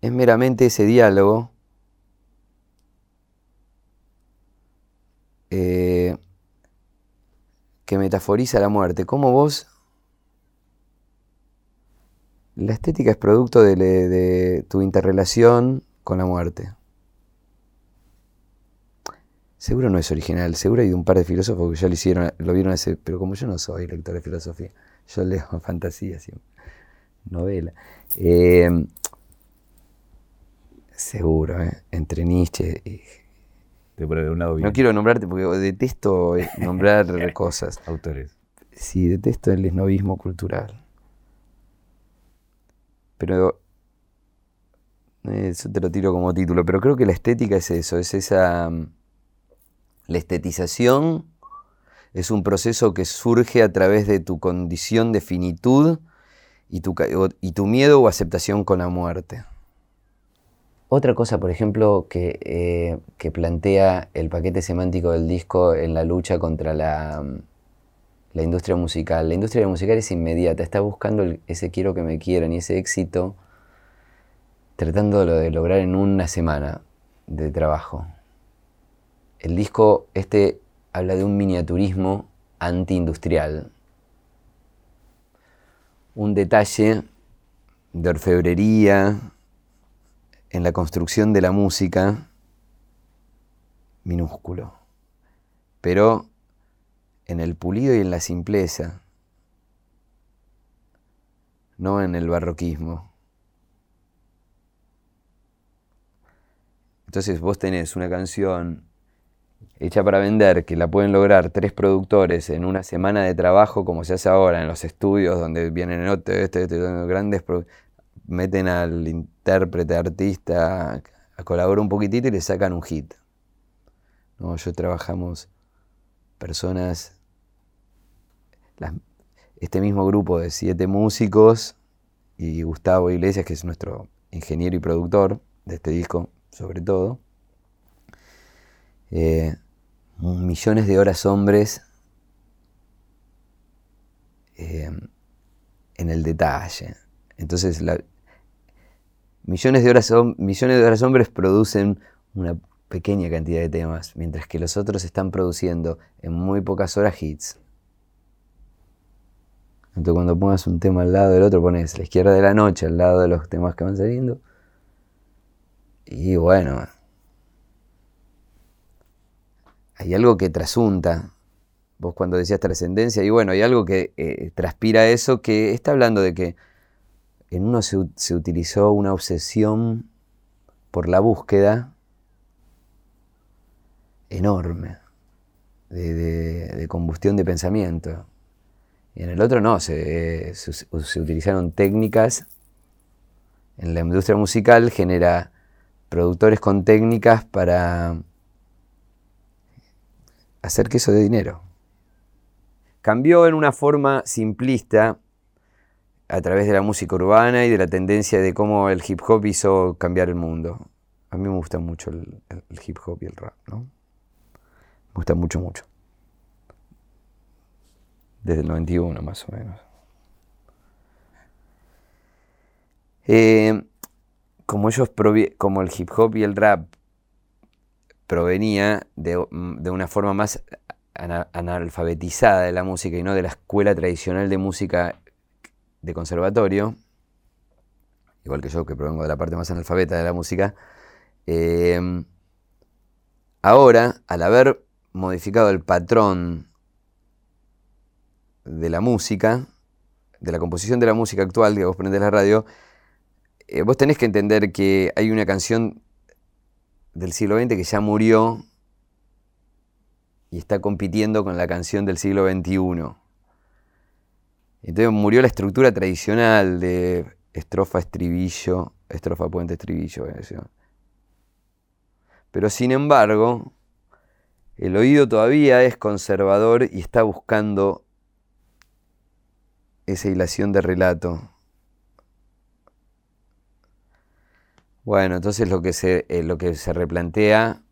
es meramente ese diálogo eh, que metaforiza la muerte. ¿Cómo vos la estética es producto de, tu interrelación con la muerte. Seguro no es original, seguro hay un par de filósofos que ya lo hicieron, lo vieron ese, pero como yo no soy lector de filosofía, yo leo fantasía, novela. Eh, seguro, eh, entre Nietzsche y... no quiero nombrarte porque detesto eh, nombrar cosas. Autores. Sí, detesto el esnovismo cultural. Pero eso te lo tiro como título, pero creo que la estética es eso, es esa... Mm, la estetización es un proceso que surge a través de tu condición de finitud y tu, y tu miedo o aceptación con la muerte. Otra cosa, por ejemplo, que, eh, que, plantea el paquete semántico del disco en la lucha contra la, mm, la industria musical. La industria musical es inmediata, está buscando ese quiero que me quieran y ese éxito tratando de lograr en una semana de trabajo. El disco este habla de un miniaturismo antiindustrial. Un detalle de orfebrería en la construcción de la música minúsculo, pero en el pulido y en la simpleza, no en el barroquismo. Entonces vos tenés una canción hecha para vender que la pueden lograr tres productores en una semana de trabajo como se hace ahora en los estudios donde vienen este, este, grandes meten al intérprete, artista a colaborar un poquitito y le sacan un hit. No, yo trabajamos personas este mismo grupo de siete músicos y Gustavo Iglesias, que es nuestro ingeniero y productor de este disco, sobre todo, eh, millones de horas hombres eh, en el detalle. Entonces, millones, de horas, millones de horas hombres producen una pequeña cantidad de temas, mientras que los otros están produciendo en muy pocas horas hits. Entonces cuando pongas un tema al lado del otro, pones la izquierda de la noche al lado de los temas que van saliendo. Y bueno, hay algo que trasunta. Vos cuando decías trascendencia, y bueno, hay algo que eh, transpira eso, que está hablando de que en uno se, utilizó una obsesión por la búsqueda enorme de combustión de pensamiento. Y en el otro no, se, utilizaron técnicas. En la industria musical genera productores con técnicas para hacer queso de dinero. Cambió en una forma simplista a través de la música urbana y de la tendencia de cómo el hip hop hizo cambiar el mundo. A mí me gusta mucho el, hip hop y el rap, ¿no? Me gusta mucho, mucho desde el 91 más o menos. Eh, como ellos como el hip hop y el rap provenía de, una forma más analfabetizada de la música y no de la escuela tradicional de música de conservatorio, igual que yo que provengo de la parte más analfabeta de la música, eh, ahora, al haber modificado el patrón de la música, de la composición de la música actual, que vos prendés la radio, eh, vos tenés que entender que hay una canción del siglo XX que ya murió y está compitiendo con la canción del siglo XXI. Entonces murió la estructura tradicional de estrofa, estribillo, estrofa, puente, estribillo. Pero sin embargo, el oído todavía es conservador y está buscando esa hilación de relato. Bueno, entonces lo que se, eh, lo que se replantea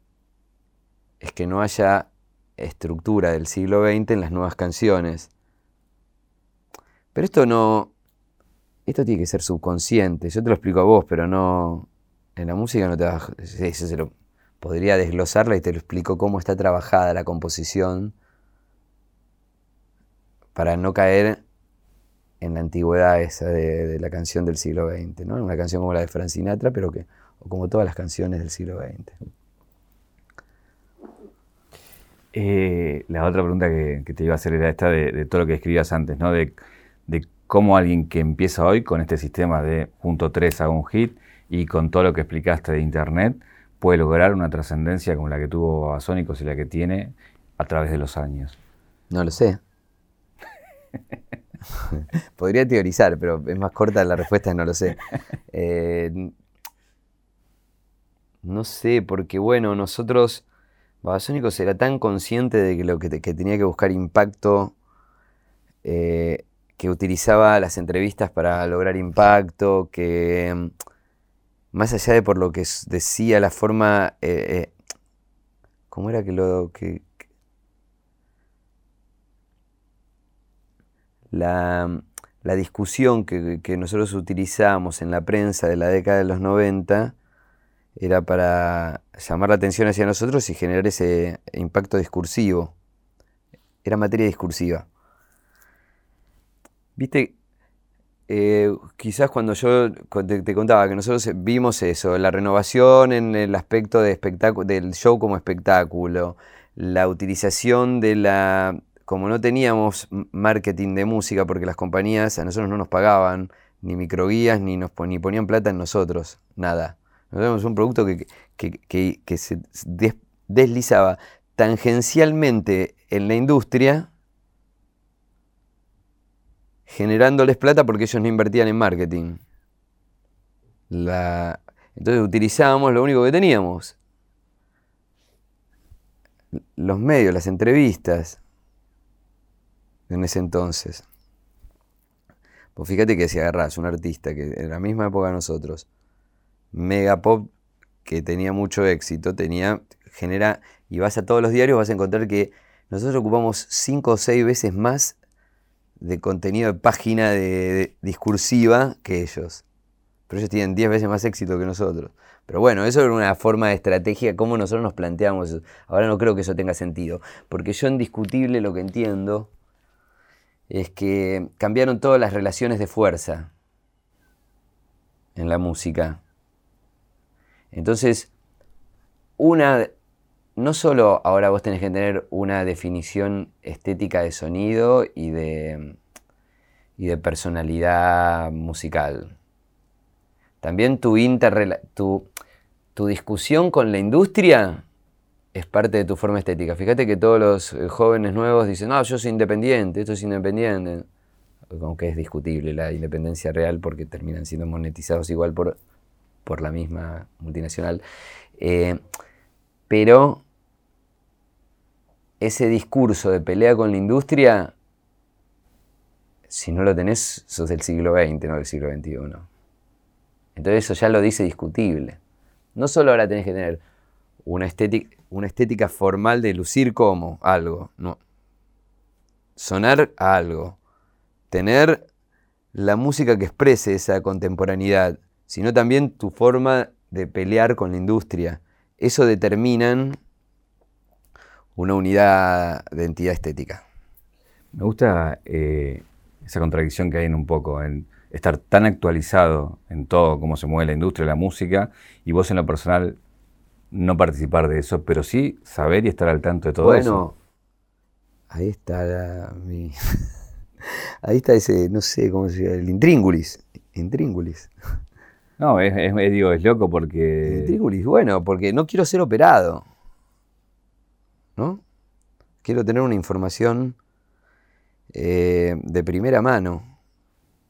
es que no haya estructura del siglo XX en las nuevas canciones. Pero esto no. Esto tiene que ser subconsciente. Yo te lo explico a vos, pero no. En la música no te vas. Eso se lo, podría desglosarla y te lo explico cómo está trabajada la composición para no caer en la antigüedad esa de, la canción del siglo XX, ¿no? Una canción como la de Frank Sinatra, pero que, o como todas las canciones del siglo XX. Eh, la otra pregunta que, te iba a hacer era esta de, todo lo que escribías antes, ¿no? Cómo alguien que empieza hoy con este sistema de punto 3 haga un hit y con todo lo que explicaste de Internet puede lograr una trascendencia como la que tuvo Asónicos y la que tiene a través de los años. No lo sé. Podría teorizar, pero es más corta la respuesta, no lo sé. Eh, no sé, porque bueno, nosotros, Babasónicos era tan consciente de que, lo que, tenía que buscar impacto, eh, que utilizaba las entrevistas para lograr impacto, que mm, más allá de por lo que decía la forma, eh, ¿cómo era que lo que, la, discusión que, nosotros utilizamos en la prensa de la década de los 90 era para llamar la atención hacia nosotros y generar ese impacto discursivo. Era materia discursiva. Viste, eh, quizás cuando yo te, contaba que nosotros vimos eso, la renovación en el aspecto de del show como espectáculo, la utilización de la, como no teníamos marketing de música, porque las compañías a nosotros no nos pagaban ni microguías, ni, nos, ni ponían plata en nosotros, nada. Nosotros tenemos un producto que, se deslizaba tangencialmente en la industria, generándoles plata porque ellos no invertían en marketing. entonces utilizábamos lo único que teníamos. Los medios, las entrevistas en ese entonces. Pues fíjate que si agarras un artista que en la misma época nosotros, mega pop, que tenía mucho éxito, tenía, genera, y vas a todos los diarios, vas a encontrar que nosotros ocupamos cinco o seis veces más de contenido de página de, discursiva que ellos. Pero ellos tienen 10 veces más éxito que nosotros. Pero bueno, eso era una forma de estrategia, cómo nosotros nos planteamos eso. Ahora no creo que eso tenga sentido. Porque yo indiscutible lo que entiendo es que cambiaron todas las relaciones de fuerza en la música. Entonces, una, no solo ahora vos tenés que tener una definición estética de sonido y de, y de personalidad musical. También tu, tu, tu discusión con la industria es parte de tu forma estética. Fíjate que todos los eh, jóvenes nuevos dicen, no, yo soy independiente, esto es independiente. Aunque es discutible la independencia real porque terminan siendo monetizados igual por, por la misma multinacional. Eh, pero ese discurso de pelea con la industria, si no lo tenés, sos del siglo XX, no del siglo XXI. Entonces eso ya lo dice discutible. No solo ahora tenés que tener una estética, formal de lucir como algo, no. Sonar algo. Tener la música que exprese esa contemporaneidad sino también tu forma de pelear con la industria. Eso determinan una unidad de entidad estética. Me gusta eh, esa contradicción que hay en un poco, en estar tan actualizado en todo cómo se mueve la industria la música y vos en lo personal no participar de eso, pero sí saber y estar al tanto de todo eso. Bueno, ahí está mi... ahí está ese, no sé cómo se llama, el intríngulis. Intríngulis. No, es, digo, es loco porque... Intríngulis, bueno, porque no quiero ser operado. ¿No? Quiero tener una información eh, de primera mano.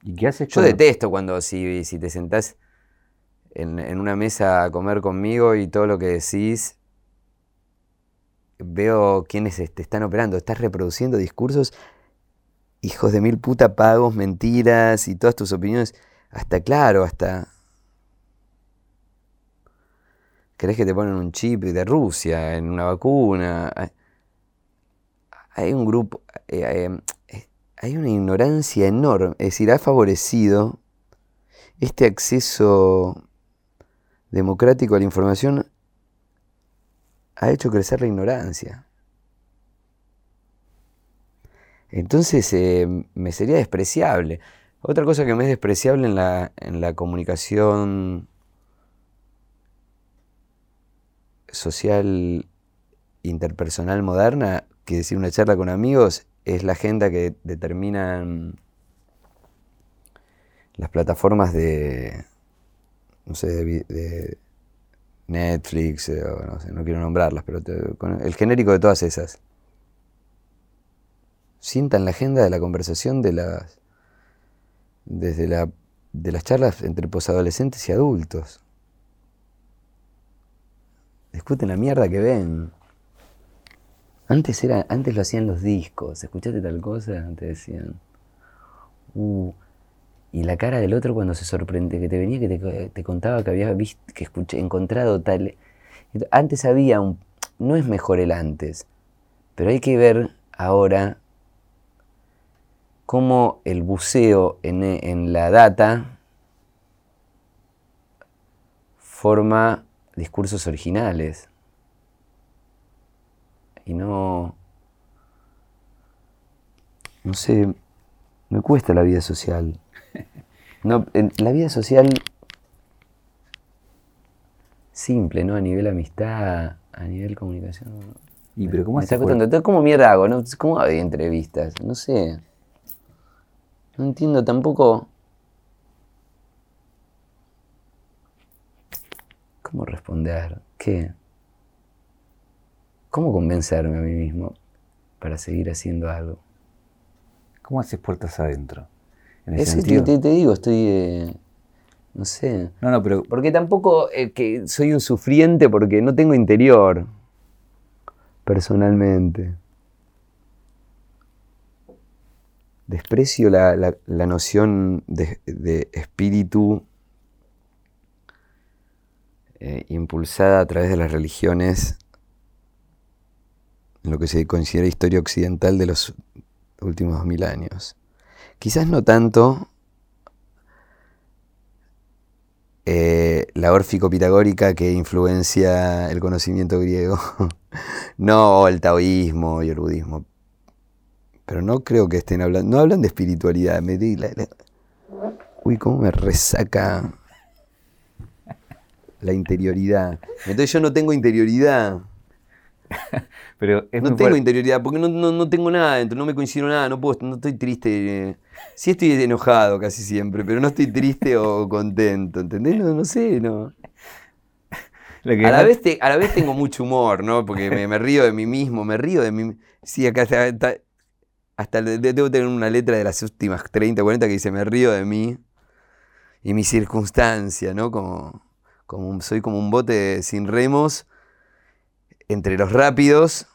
¿Y qué haces? Yo detesto cuando si, si te sentás en, una mesa a comer conmigo y todo lo que decís, veo quiénes te están operando. Estás reproduciendo discursos, hijos de mil puta pagos, mentiras y todas tus opiniones. Hasta claro, hasta... ¿Crees que te ponen un chip de Rusia en una vacuna? Hay un grupo, eh, eh, hay una ignorancia enorme. Es decir, ha favorecido este acceso democrático a la información ha hecho crecer la ignorancia. Entonces eh, me sería despreciable. Otra cosa que me es despreciable en la, en la comunicación social interpersonal moderna, que decir una charla con amigos, es la agenda que determinan las plataformas de, no sé, de, Netflix, eh, no, sé, no quiero nombrarlas, pero el genérico de todas esas. Sientan la agenda de la conversación de las. desde la, de las charlas entre posadolescentes y adultos. Discuten la mierda que ven. Antes, era, antes lo hacían los discos. ¿Escuchaste tal cosa? Te decían. Uh, y la cara del otro cuando se sorprende, que te venía, que te, contaba que había visto, que escuché, encontrado tal. Antes había un. No es mejor el antes, pero hay que ver ahora cómo el buceo en, en la data forma discursos originales. Y no. No sé, me cuesta la vida social. No, en la vida social simple, ¿no? A nivel amistad, a nivel comunicación. ¿Y pero cómo haces? ¿Cómo mierda hago? No? ¿Cómo hay entrevistas? No sé. No entiendo tampoco. ¿Cómo responder? ¿Qué? ¿Cómo convencerme a mí mismo para seguir haciendo algo? ¿Cómo haces puertas adentro? te, digo, estoy. Eh, no sé. No, no, pero. Porque tampoco eh, que soy un sufriente porque no tengo interior. Personalmente. Desprecio la, noción de, espíritu eh, impulsada a través de las religiones en lo que se considera historia occidental de los últimos mil años. Quizás no tanto eh, la órfico-pitagórica que influencia el conocimiento griego, no el taoísmo y el budismo, pero no creo que estén hablando, no hablan de espiritualidad. Me uy, cómo me resaca la interioridad. Entonces yo no tengo interioridad. Pero no tengo interioridad, porque no, tengo nada dentro, no me coincido nada, no puedo, no estoy triste. Sí estoy enojado casi siempre, pero no estoy triste o contento, ¿entendés? No, sé, no. A la, vez a la vez tengo mucho humor, ¿no? Porque me, río de mí mismo, me río de mí. Sí, acá hasta, hasta debo tener una letra de las últimas 30, 40 que dice me río de mí y mi circunstancia, ¿no? Como, como soy como un bote sin remos entre los rápidos,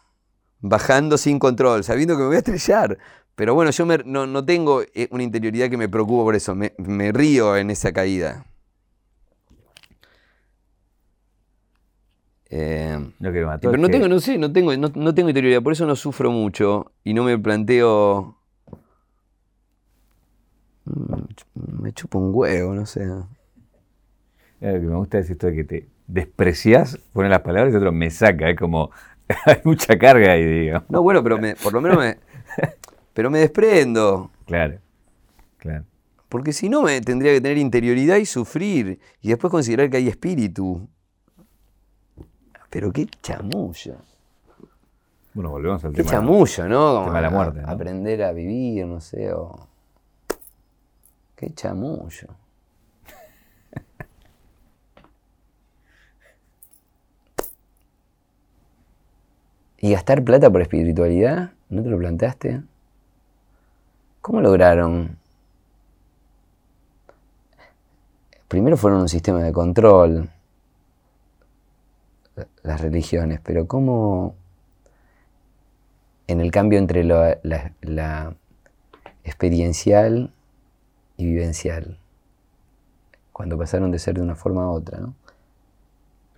bajando sin control, sabiendo que me voy a estrellar. Pero bueno, yo no, tengo eh, una interioridad que me preocupe por eso, me, río en esa caída. Eh, Lo que me mató pero no tengo, no sé, no tengo, no, tengo interioridad, por eso no sufro mucho y no me planteo. Mm, me chupo un huevo, no sé. Lo que me gusta es esto de que te desprecias, pone las palabras y otro me saca. Es como, hay mucha carga ahí, digo. No, bueno, pero me, por lo menos me. Pero me desprendo. Claro, claro. Porque si no, me tendría que tener interioridad y sufrir. Y después considerar que hay espíritu. Pero qué chamullo. Bueno, volvemos al Qué tema. chamullo, ¿no? Como tema de la a- muerte, ¿no? Aprender a vivir, no sé. O... Qué chamullo. ¿Y gastar plata por espiritualidad? ¿No te lo planteaste? ¿Cómo lograron? Primero fueron un sistema de control, la- las religiones, pero ¿cómo en el cambio entre la experiencial y vivencial? Cuando pasaron de ser de una forma a otra, ¿no?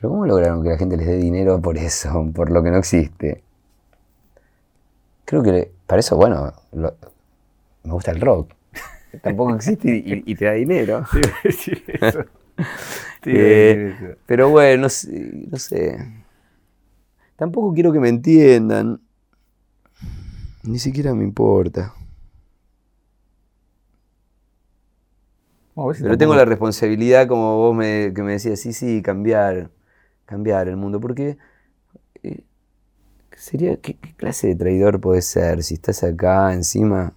Pero ¿cómo lograron que la gente les dé dinero por eso, por lo que no existe? Creo que para eso, bueno, lo- me gusta el rock. Tampoco existe y, te da dinero. Eso. Eh, decir eso. pero bueno, no sé, no sé. Tampoco quiero que me entiendan. Ni siquiera me importa. Bueno, si Pero tengo la responsabilidad, como vos me, que me decías, sí, sí, cambiar, cambiar el mundo. Porque eh, sería, ¿qué, clase de traidor podés ser si estás acá encima?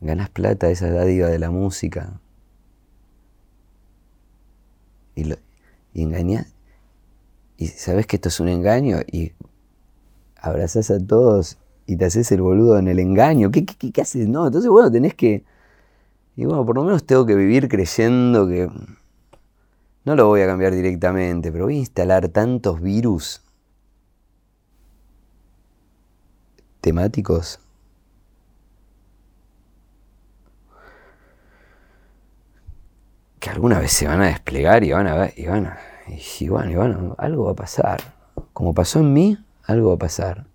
Ganás plata, esa dádiva de la música. Y, lo, y engañás. Y sabés que esto es un engaño y abrazás a todos y te haces el boludo en el engaño. ¿Qué, qué, qué- qué haces? No, entonces, bueno, tenés que. Y bueno, por lo menos tengo que vivir creyendo que. No lo voy a cambiar directamente, pero voy a instalar tantos virus temáticos. que alguna vez se van a desplegar y van a ver, y van a, y bueno, y bueno, algo va a pasar. Como pasó en mí, algo va a pasar.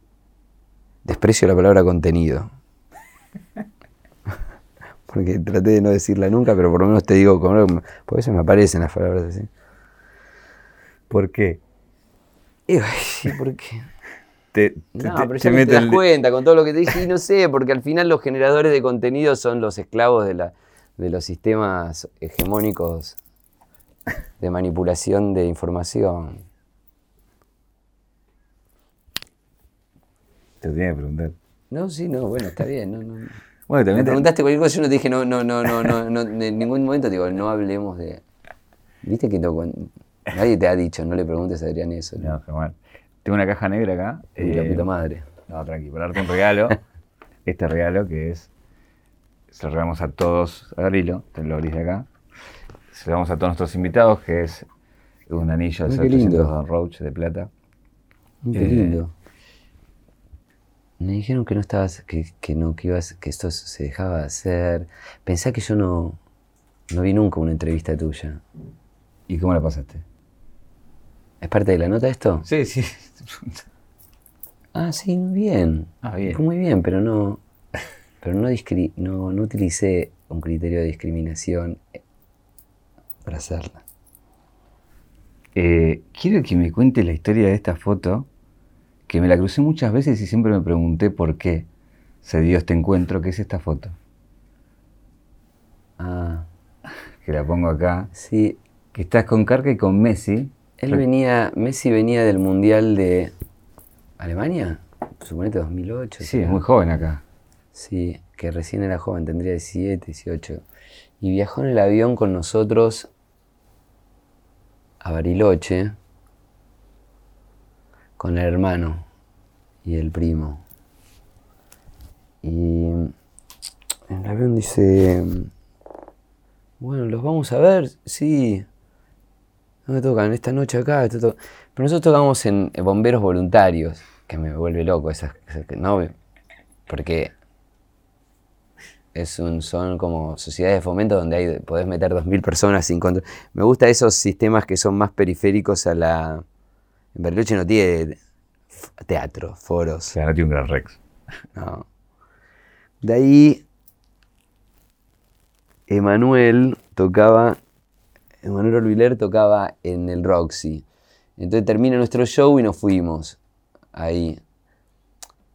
Desprecio la palabra contenido. Porque traté de no decirla nunca, pero por lo menos te digo, a veces me aparecen las palabras así. ¿Por qué? ¿por qué? Te, te- No, te- pero te ya me te das el- cuenta con todo lo que te dije y no sé, porque al final los generadores de contenido son los esclavos de, la, de los sistemas hegemónicos de manipulación de información. Te tenía que preguntar. No, sí, no, bueno, está bien. No, no. Bueno, Me también te- preguntaste cualquier cosa, yo no te dije, no, no, no, no, no, no, en ningún momento te digo, no hablemos de... Viste que no, nadie te ha dicho, no le preguntes a Adrián eso. ¿no? Jamás. Tengo una caja negra acá. La eh, puta madre. No, tranqui, para darte un regalo. este regalo que es. Se lo regalamos a todos. Abrilo, te lo abrís de acá. Se lo damos a todos nuestros invitados, que es un anillo de Ay, qué lindo. 800 Don Roach de plata. Qué Eh, lindo. Me dijeron que no estabas, que, que no, que ibas, que esto se dejaba hacer. Pensá que yo no, no vi nunca una entrevista tuya. ¿Y cómo la pasaste? ¿Es parte de la nota esto? Sí, sí. Ah, sí, muy bien. Ah, bien. Fue muy bien, pero no, pero no, discri- no, no utilicé un criterio de discriminación eh, para hacerla. Eh, quiero que me cuentes la historia de esta foto, que me la crucé muchas veces y siempre me pregunté por qué se dio este encuentro, que es esta foto. Ah, Que la pongo acá. sí. Que estás con Carca y con Messi. Él venía, Messi venía del Mundial de Alemania, suponete 2008. Sí, es muy joven acá. Sí, que recién era joven, tendría 17, 18. Y viajó en el avión con nosotros a Bariloche con el hermano y el primo. Y el avión dice, bueno, ¿los vamos a ver? Sí. ¿Dónde tocan? Esta noche acá. esto to-". Pero nosotros tocamos en Bomberos Voluntarios, que me vuelve loco esas, no, porque es un, son como sociedades de fomento donde hay, podés meter 2.000 personas sin control. Me gustan esos sistemas que son más periféricos a la... En Bariloche no tiene teatro, O foros. sea, no tiene un gran Rex. No. De ahí, Emanuel tocaba Emanuel Orbiler tocaba en el Roxy. Entonces termina nuestro show y nos fuimos ahí.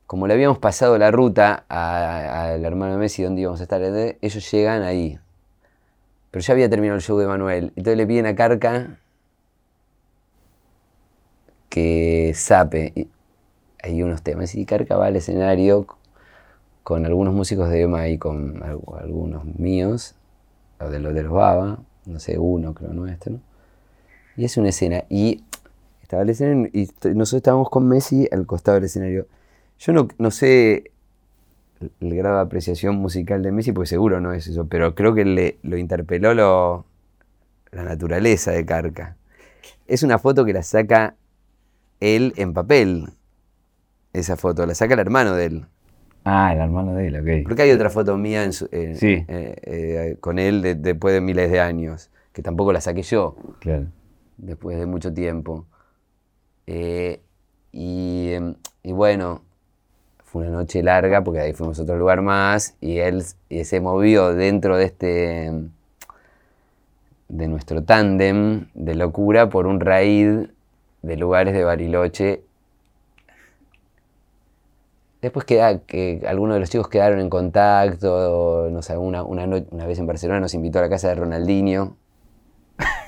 Como le habíamos pasado la ruta al hermano Messi donde íbamos a estar, ellos llegan ahí. Pero ya había terminado el show de Manuel. Entonces le piden a Carca que sape. Hay unos temas. Y Carca al escenario con algunos músicos de EMA y con algunos míos, o de los de los Baba, no sé, uno creo nuestro. Y es una escena. Y estaba el escenario y nosotros estábamos con Messi al costado del escenario. Yo no, no sé el grado de apreciación musical de Messi, porque seguro no es eso, pero creo que le, lo interpeló lo, la naturaleza de Carca. Es una foto que la saca él en papel. Esa foto, la saca el hermano de él. Ah, el hermano de él, ok. Porque hay otra foto mía eh, eh, eh, con él después de miles de años, que tampoco la saqué yo. Claro. Después de mucho tiempo. y, y, bueno, fue una noche larga porque ahí fuimos a otro lugar más y él se movió dentro de este de nuestro tándem de locura por un raíz de lugares de Bariloche Después queda, que algunos de los chicos quedaron en contacto, no sé, una, una, una, vez en Barcelona nos invitó a la casa de Ronaldinho,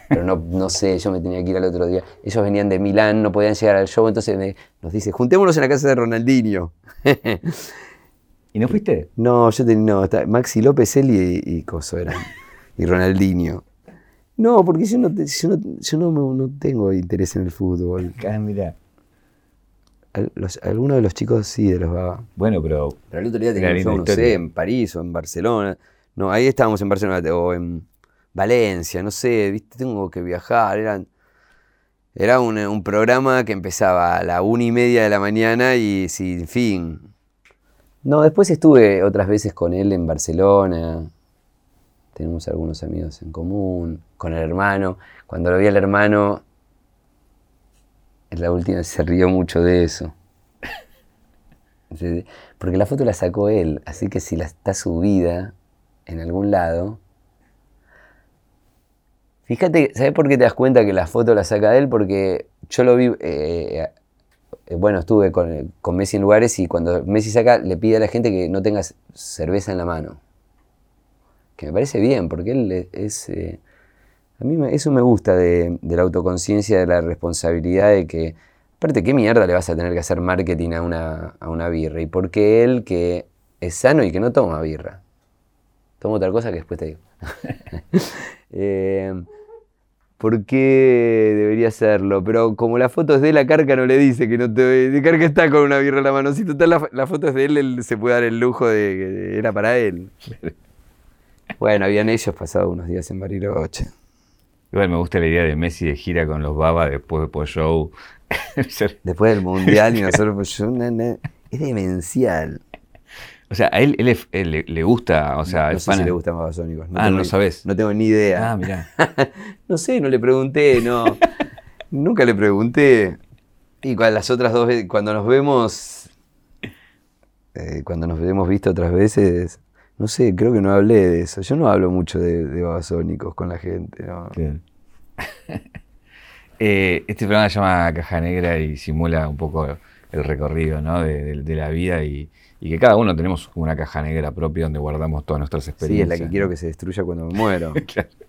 pero no, no, sé, yo me tenía que ir al otro día. Ellos venían de Milán, no podían llegar al show, entonces nos dice, juntémonos en la casa de Ronaldinho. ¿Y no fuiste? No, yo tenía, no, Maxi López, él y, y Coso eran, y Ronaldinho. No, porque yo no, yo no, yo no, no tengo interés en el fútbol. Ah, mira algunos de los chicos sí, de los Baba. Bueno, pero. Pero el otro día teníamos, no sé, en París o en Barcelona. No, ahí estábamos en Barcelona o en Valencia, no sé, viste, tengo que viajar. Eran, era un, programa que empezaba a la una y media de la mañana y sin fin. No, después estuve otras veces con él en Barcelona. Tenemos algunos amigos en común, con el hermano. Cuando lo vi al hermano, la última se rió mucho de eso. Porque la foto la sacó él, así que si la está subida en algún lado. Fíjate, ¿sabes por qué te das cuenta que la foto la saca él? Porque yo lo vi, eh, eh, bueno, estuve con, Messi en lugares y cuando Messi saca, le pide a la gente que no tenga cerveza en la mano. Que me parece bien, porque él es, eh, a mí eso me gusta de, la autoconciencia, de la responsabilidad de que, aparte, ¿qué mierda le vas a tener que hacer marketing a una, a una birra? ¿Y por qué él que es sano y que no toma birra? Tomo otra cosa que después te digo. eh, ¿Por qué debería hacerlo? Pero como la foto es de la carca no le dice que no te... De carca está con una birra en la mano. Si total la, la foto es de él, él se puede dar el lujo de que era para él. Bueno, habían ellos pasado unos días en Bariloche. Igual me gusta la idea de Messi de gira con los Baba después de show. después del Mundial y nosotros show. es demencial. O sea, a él, él, le gusta, o sea, no, sé si le gustan babasónicos. No ah, no sabes. No tengo ni idea. Ah, mira. no sé, no le pregunté, no. Nunca le pregunté. Y cuando las otras dos veces, cuando nos vemos, eh, cuando nos hemos visto otras veces, no sé, creo que no hablé de eso. Yo no hablo mucho de, babasónicos con la gente. ¿no? Eh, este programa se llama Caja Negra y simula un poco el recorrido ¿no? de, la vida y, que cada uno tenemos una caja negra propia donde guardamos todas nuestras experiencias. Sí, es la que quiero que se destruya cuando me muero.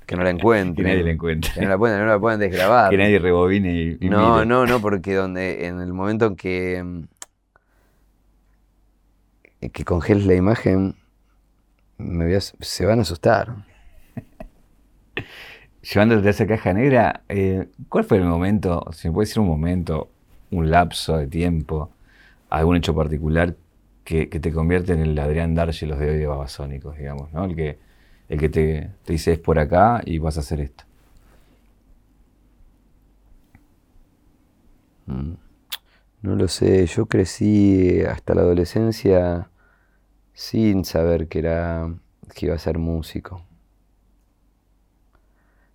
Que no la encuentre. Que nadie la encuentre. Que no la puedan, no la puedan desgrabar. Que nadie rebobine y, No, no, no, porque donde en el momento en que, que congeles la imagen se van a asustar. Llevándote a esa caja negra, eh, ¿cuál fue el momento, si me puede decir un momento, un lapso de tiempo, algún hecho particular que, te convierte en el Adrián los de hoy de Babasónicos, digamos, ¿no? El que, el que te, te dice es por acá y vas a hacer esto. Mm. No lo sé, yo crecí hasta la adolescencia sin saber que, era, que iba a ser músico.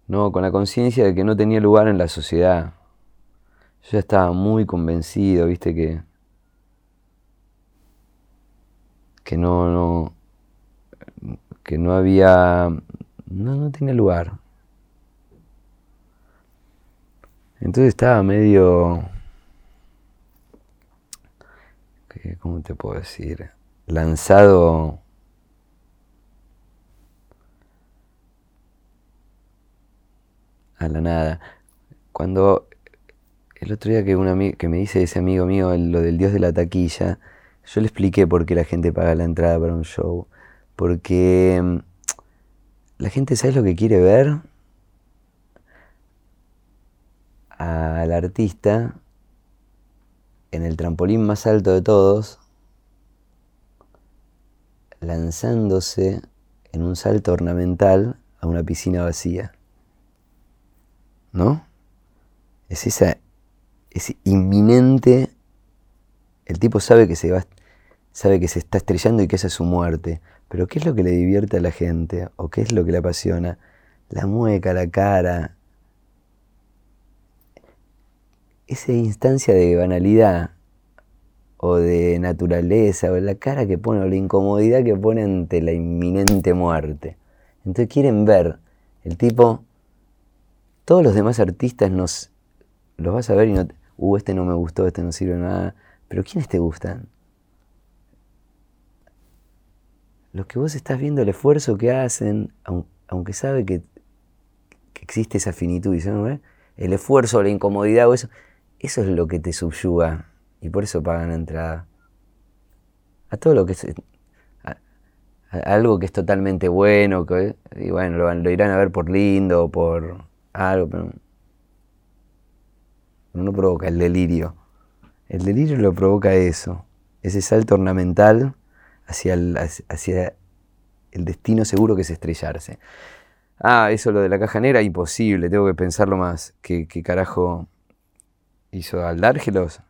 No, con la conciencia de que no tenía lugar en la sociedad. Yo ya estaba muy convencido, viste, que, que no, no, que no había, no, no tenía lugar. Entonces estaba medio... ¿Cómo te puedo decir? Lanzado... A la nada. Cuando el otro día que, un que me dice ese amigo mío lo del dios de la taquilla, yo le expliqué por qué la gente paga la entrada para un show. Porque mm, la gente, ¿sabes lo que quiere ver? Al artista en el trampolín más alto de todos, lanzándose en un salto ornamental a una piscina vacía. ¿No? Es esa es inminente. El tipo sabe que se va, sabe que se está estrellando y que esa es su muerte. Pero ¿qué es lo que le divierte a la gente? ¿O qué es lo que le apasiona? La mueca, la cara. Esa instancia de banalidad o de naturaleza o la cara que pone o la incomodidad que pone ante la inminente muerte. Entonces quieren ver el tipo, todos los demás artistas nos los vas a ver y no, uh, este no me gustó, este no sirve nada. Pero ¿quiénes te gustan? Los que vos estás viendo el esfuerzo que hacen, aunque sabe que, existe esa finitud, ¿no? el esfuerzo, la incomodidad o eso, eso es lo que te subyuga y por eso pagan entrada. A todo lo que es, algo que es totalmente bueno, que, y bueno, lo, irán a ver por lindo, por algo, pero no provoca el delirio. El delirio lo provoca eso, ese salto ornamental hacia el, hacia el destino seguro que es estrellarse. Ah, eso lo de la caja negra, imposible, tengo que pensarlo más. ¿Qué, qué carajo hizo Aldárgelos?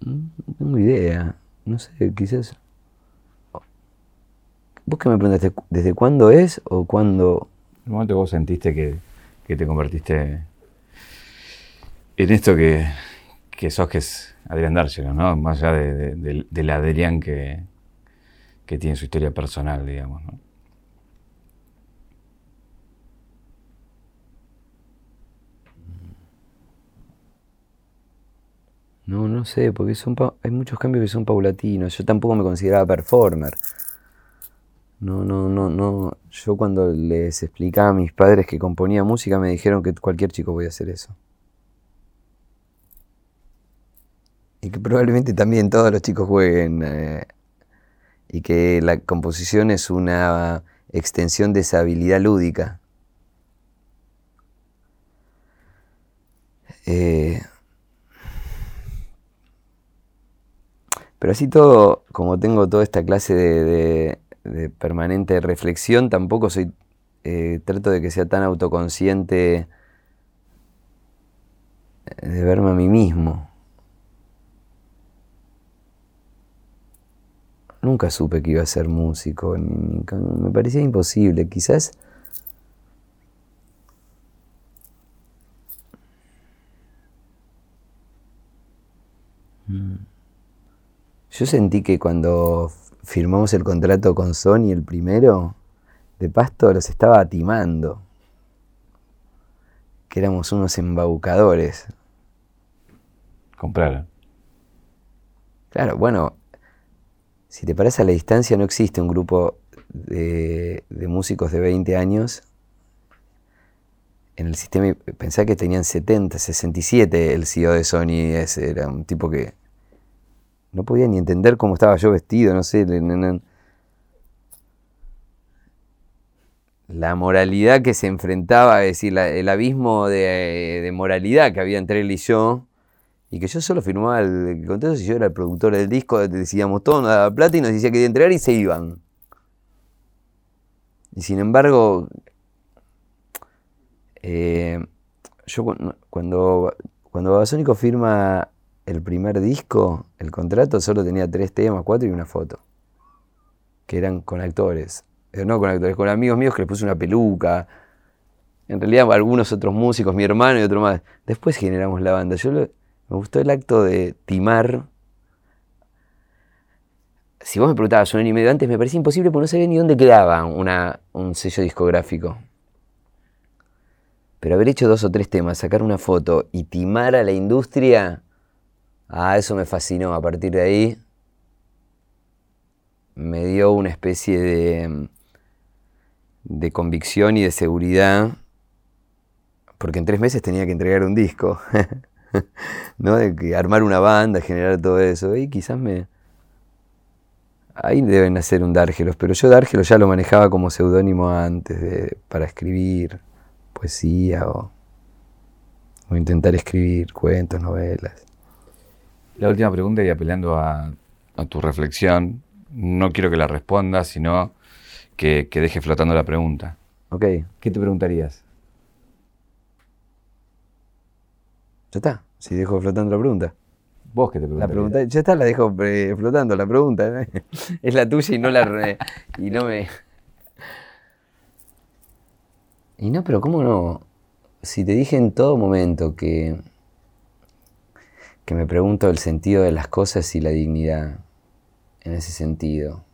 No tengo idea, no sé, quizás ¿Vos qué me preguntaste? ¿Desde cuándo es o cuándo...? El momento que vos sentiste que, te convertiste en esto que, que sos, que es Adrián Dárcelo, ¿no? Más allá de, del Adrián que, que tiene su historia personal, digamos, ¿no? No, no sé, porque son hay muchos cambios que son paulatinos. Yo tampoco me consideraba performer. No, no, no, no. Yo cuando les explicaba a mis padres que componía música me dijeron que cualquier chico podía hacer eso. Y que probablemente también todos los chicos jueguen. Eh, y que la composición es una extensión de esa habilidad lúdica. Eh, pero así todo, como tengo toda esta clase de de permanente reflexión, tampoco soy, eh, trato de que sea tan autoconsciente de verme a mí mismo. Nunca supe que iba a ser músico, me parecía imposible, quizás... Yo sentí que cuando firmamos el contrato con Sony, el primero, de Pasto los estaba timando. Que éramos unos embaucadores. Compraron. Claro, bueno, si te parece a la distancia, no existe un grupo de, músicos de 20 años en el sistema. Pensá que tenían 70, 67 el CEO de Sony, ese era un tipo que no podía ni entender cómo estaba yo vestido, no sé. La moralidad que se enfrentaba, es decir, el abismo de, moralidad que había entre él y yo, y que yo solo firmaba el contrato si yo era el productor del disco, decíamos todo, nos daba plata y nos decía que iba a entregar y se iban. Y sin embargo, eh, yo cuando, cuando Babasónico firma el primer disco, el contrato solo tenía tres temas, cuatro y una foto. Que eran con actores. Eh, no con actores, con amigos míos que les puse una peluca. En realidad algunos otros músicos, mi hermano y otro más. Después generamos la banda. Yo me gustó el acto de timar si vos me preguntabas un año y medio antes, me parecía imposible porque no sabía ni dónde quedaba un sello discográfico. Pero haber hecho dos o tres temas, sacar una foto y timar a la industria, ah, eso me fascinó. A partir de ahí me dio una especie de, de convicción y de seguridad, porque en tres meses tenía que entregar un disco, ¿no? De que armar una banda, generar todo eso, y quizás me... Ahí deben hacer un Dárgelos, pero yo Dárgelos ya lo manejaba como seudónimo antes de, para escribir poesía o, o intentar escribir cuentos, novelas. La última pregunta y apelando a, a tu reflexión, no quiero que la respondas, sino que, que deje flotando la pregunta. Ok, ¿Qué te preguntarías? ya está. Si dejo flotando la pregunta. ¿Vos qué te La preguntarías? pregunta, ya está, la dejo eh, flotando la pregunta. ¿eh? Es la tuya y no la y no me. Y no, pero cómo no. Si te dije en todo momento que que me pregunto el sentido de las cosas y la dignidad en ese sentido.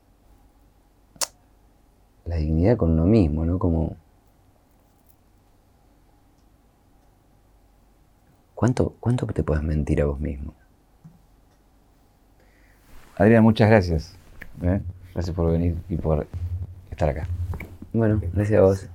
La dignidad con uno mismo, ¿no? Como ¿Cuánto, ¿Cuánto te puedes mentir a vos mismo? Adrián, muchas gracias. ¿eh? Gracias por venir y por estar acá. Bueno, gracias a vos.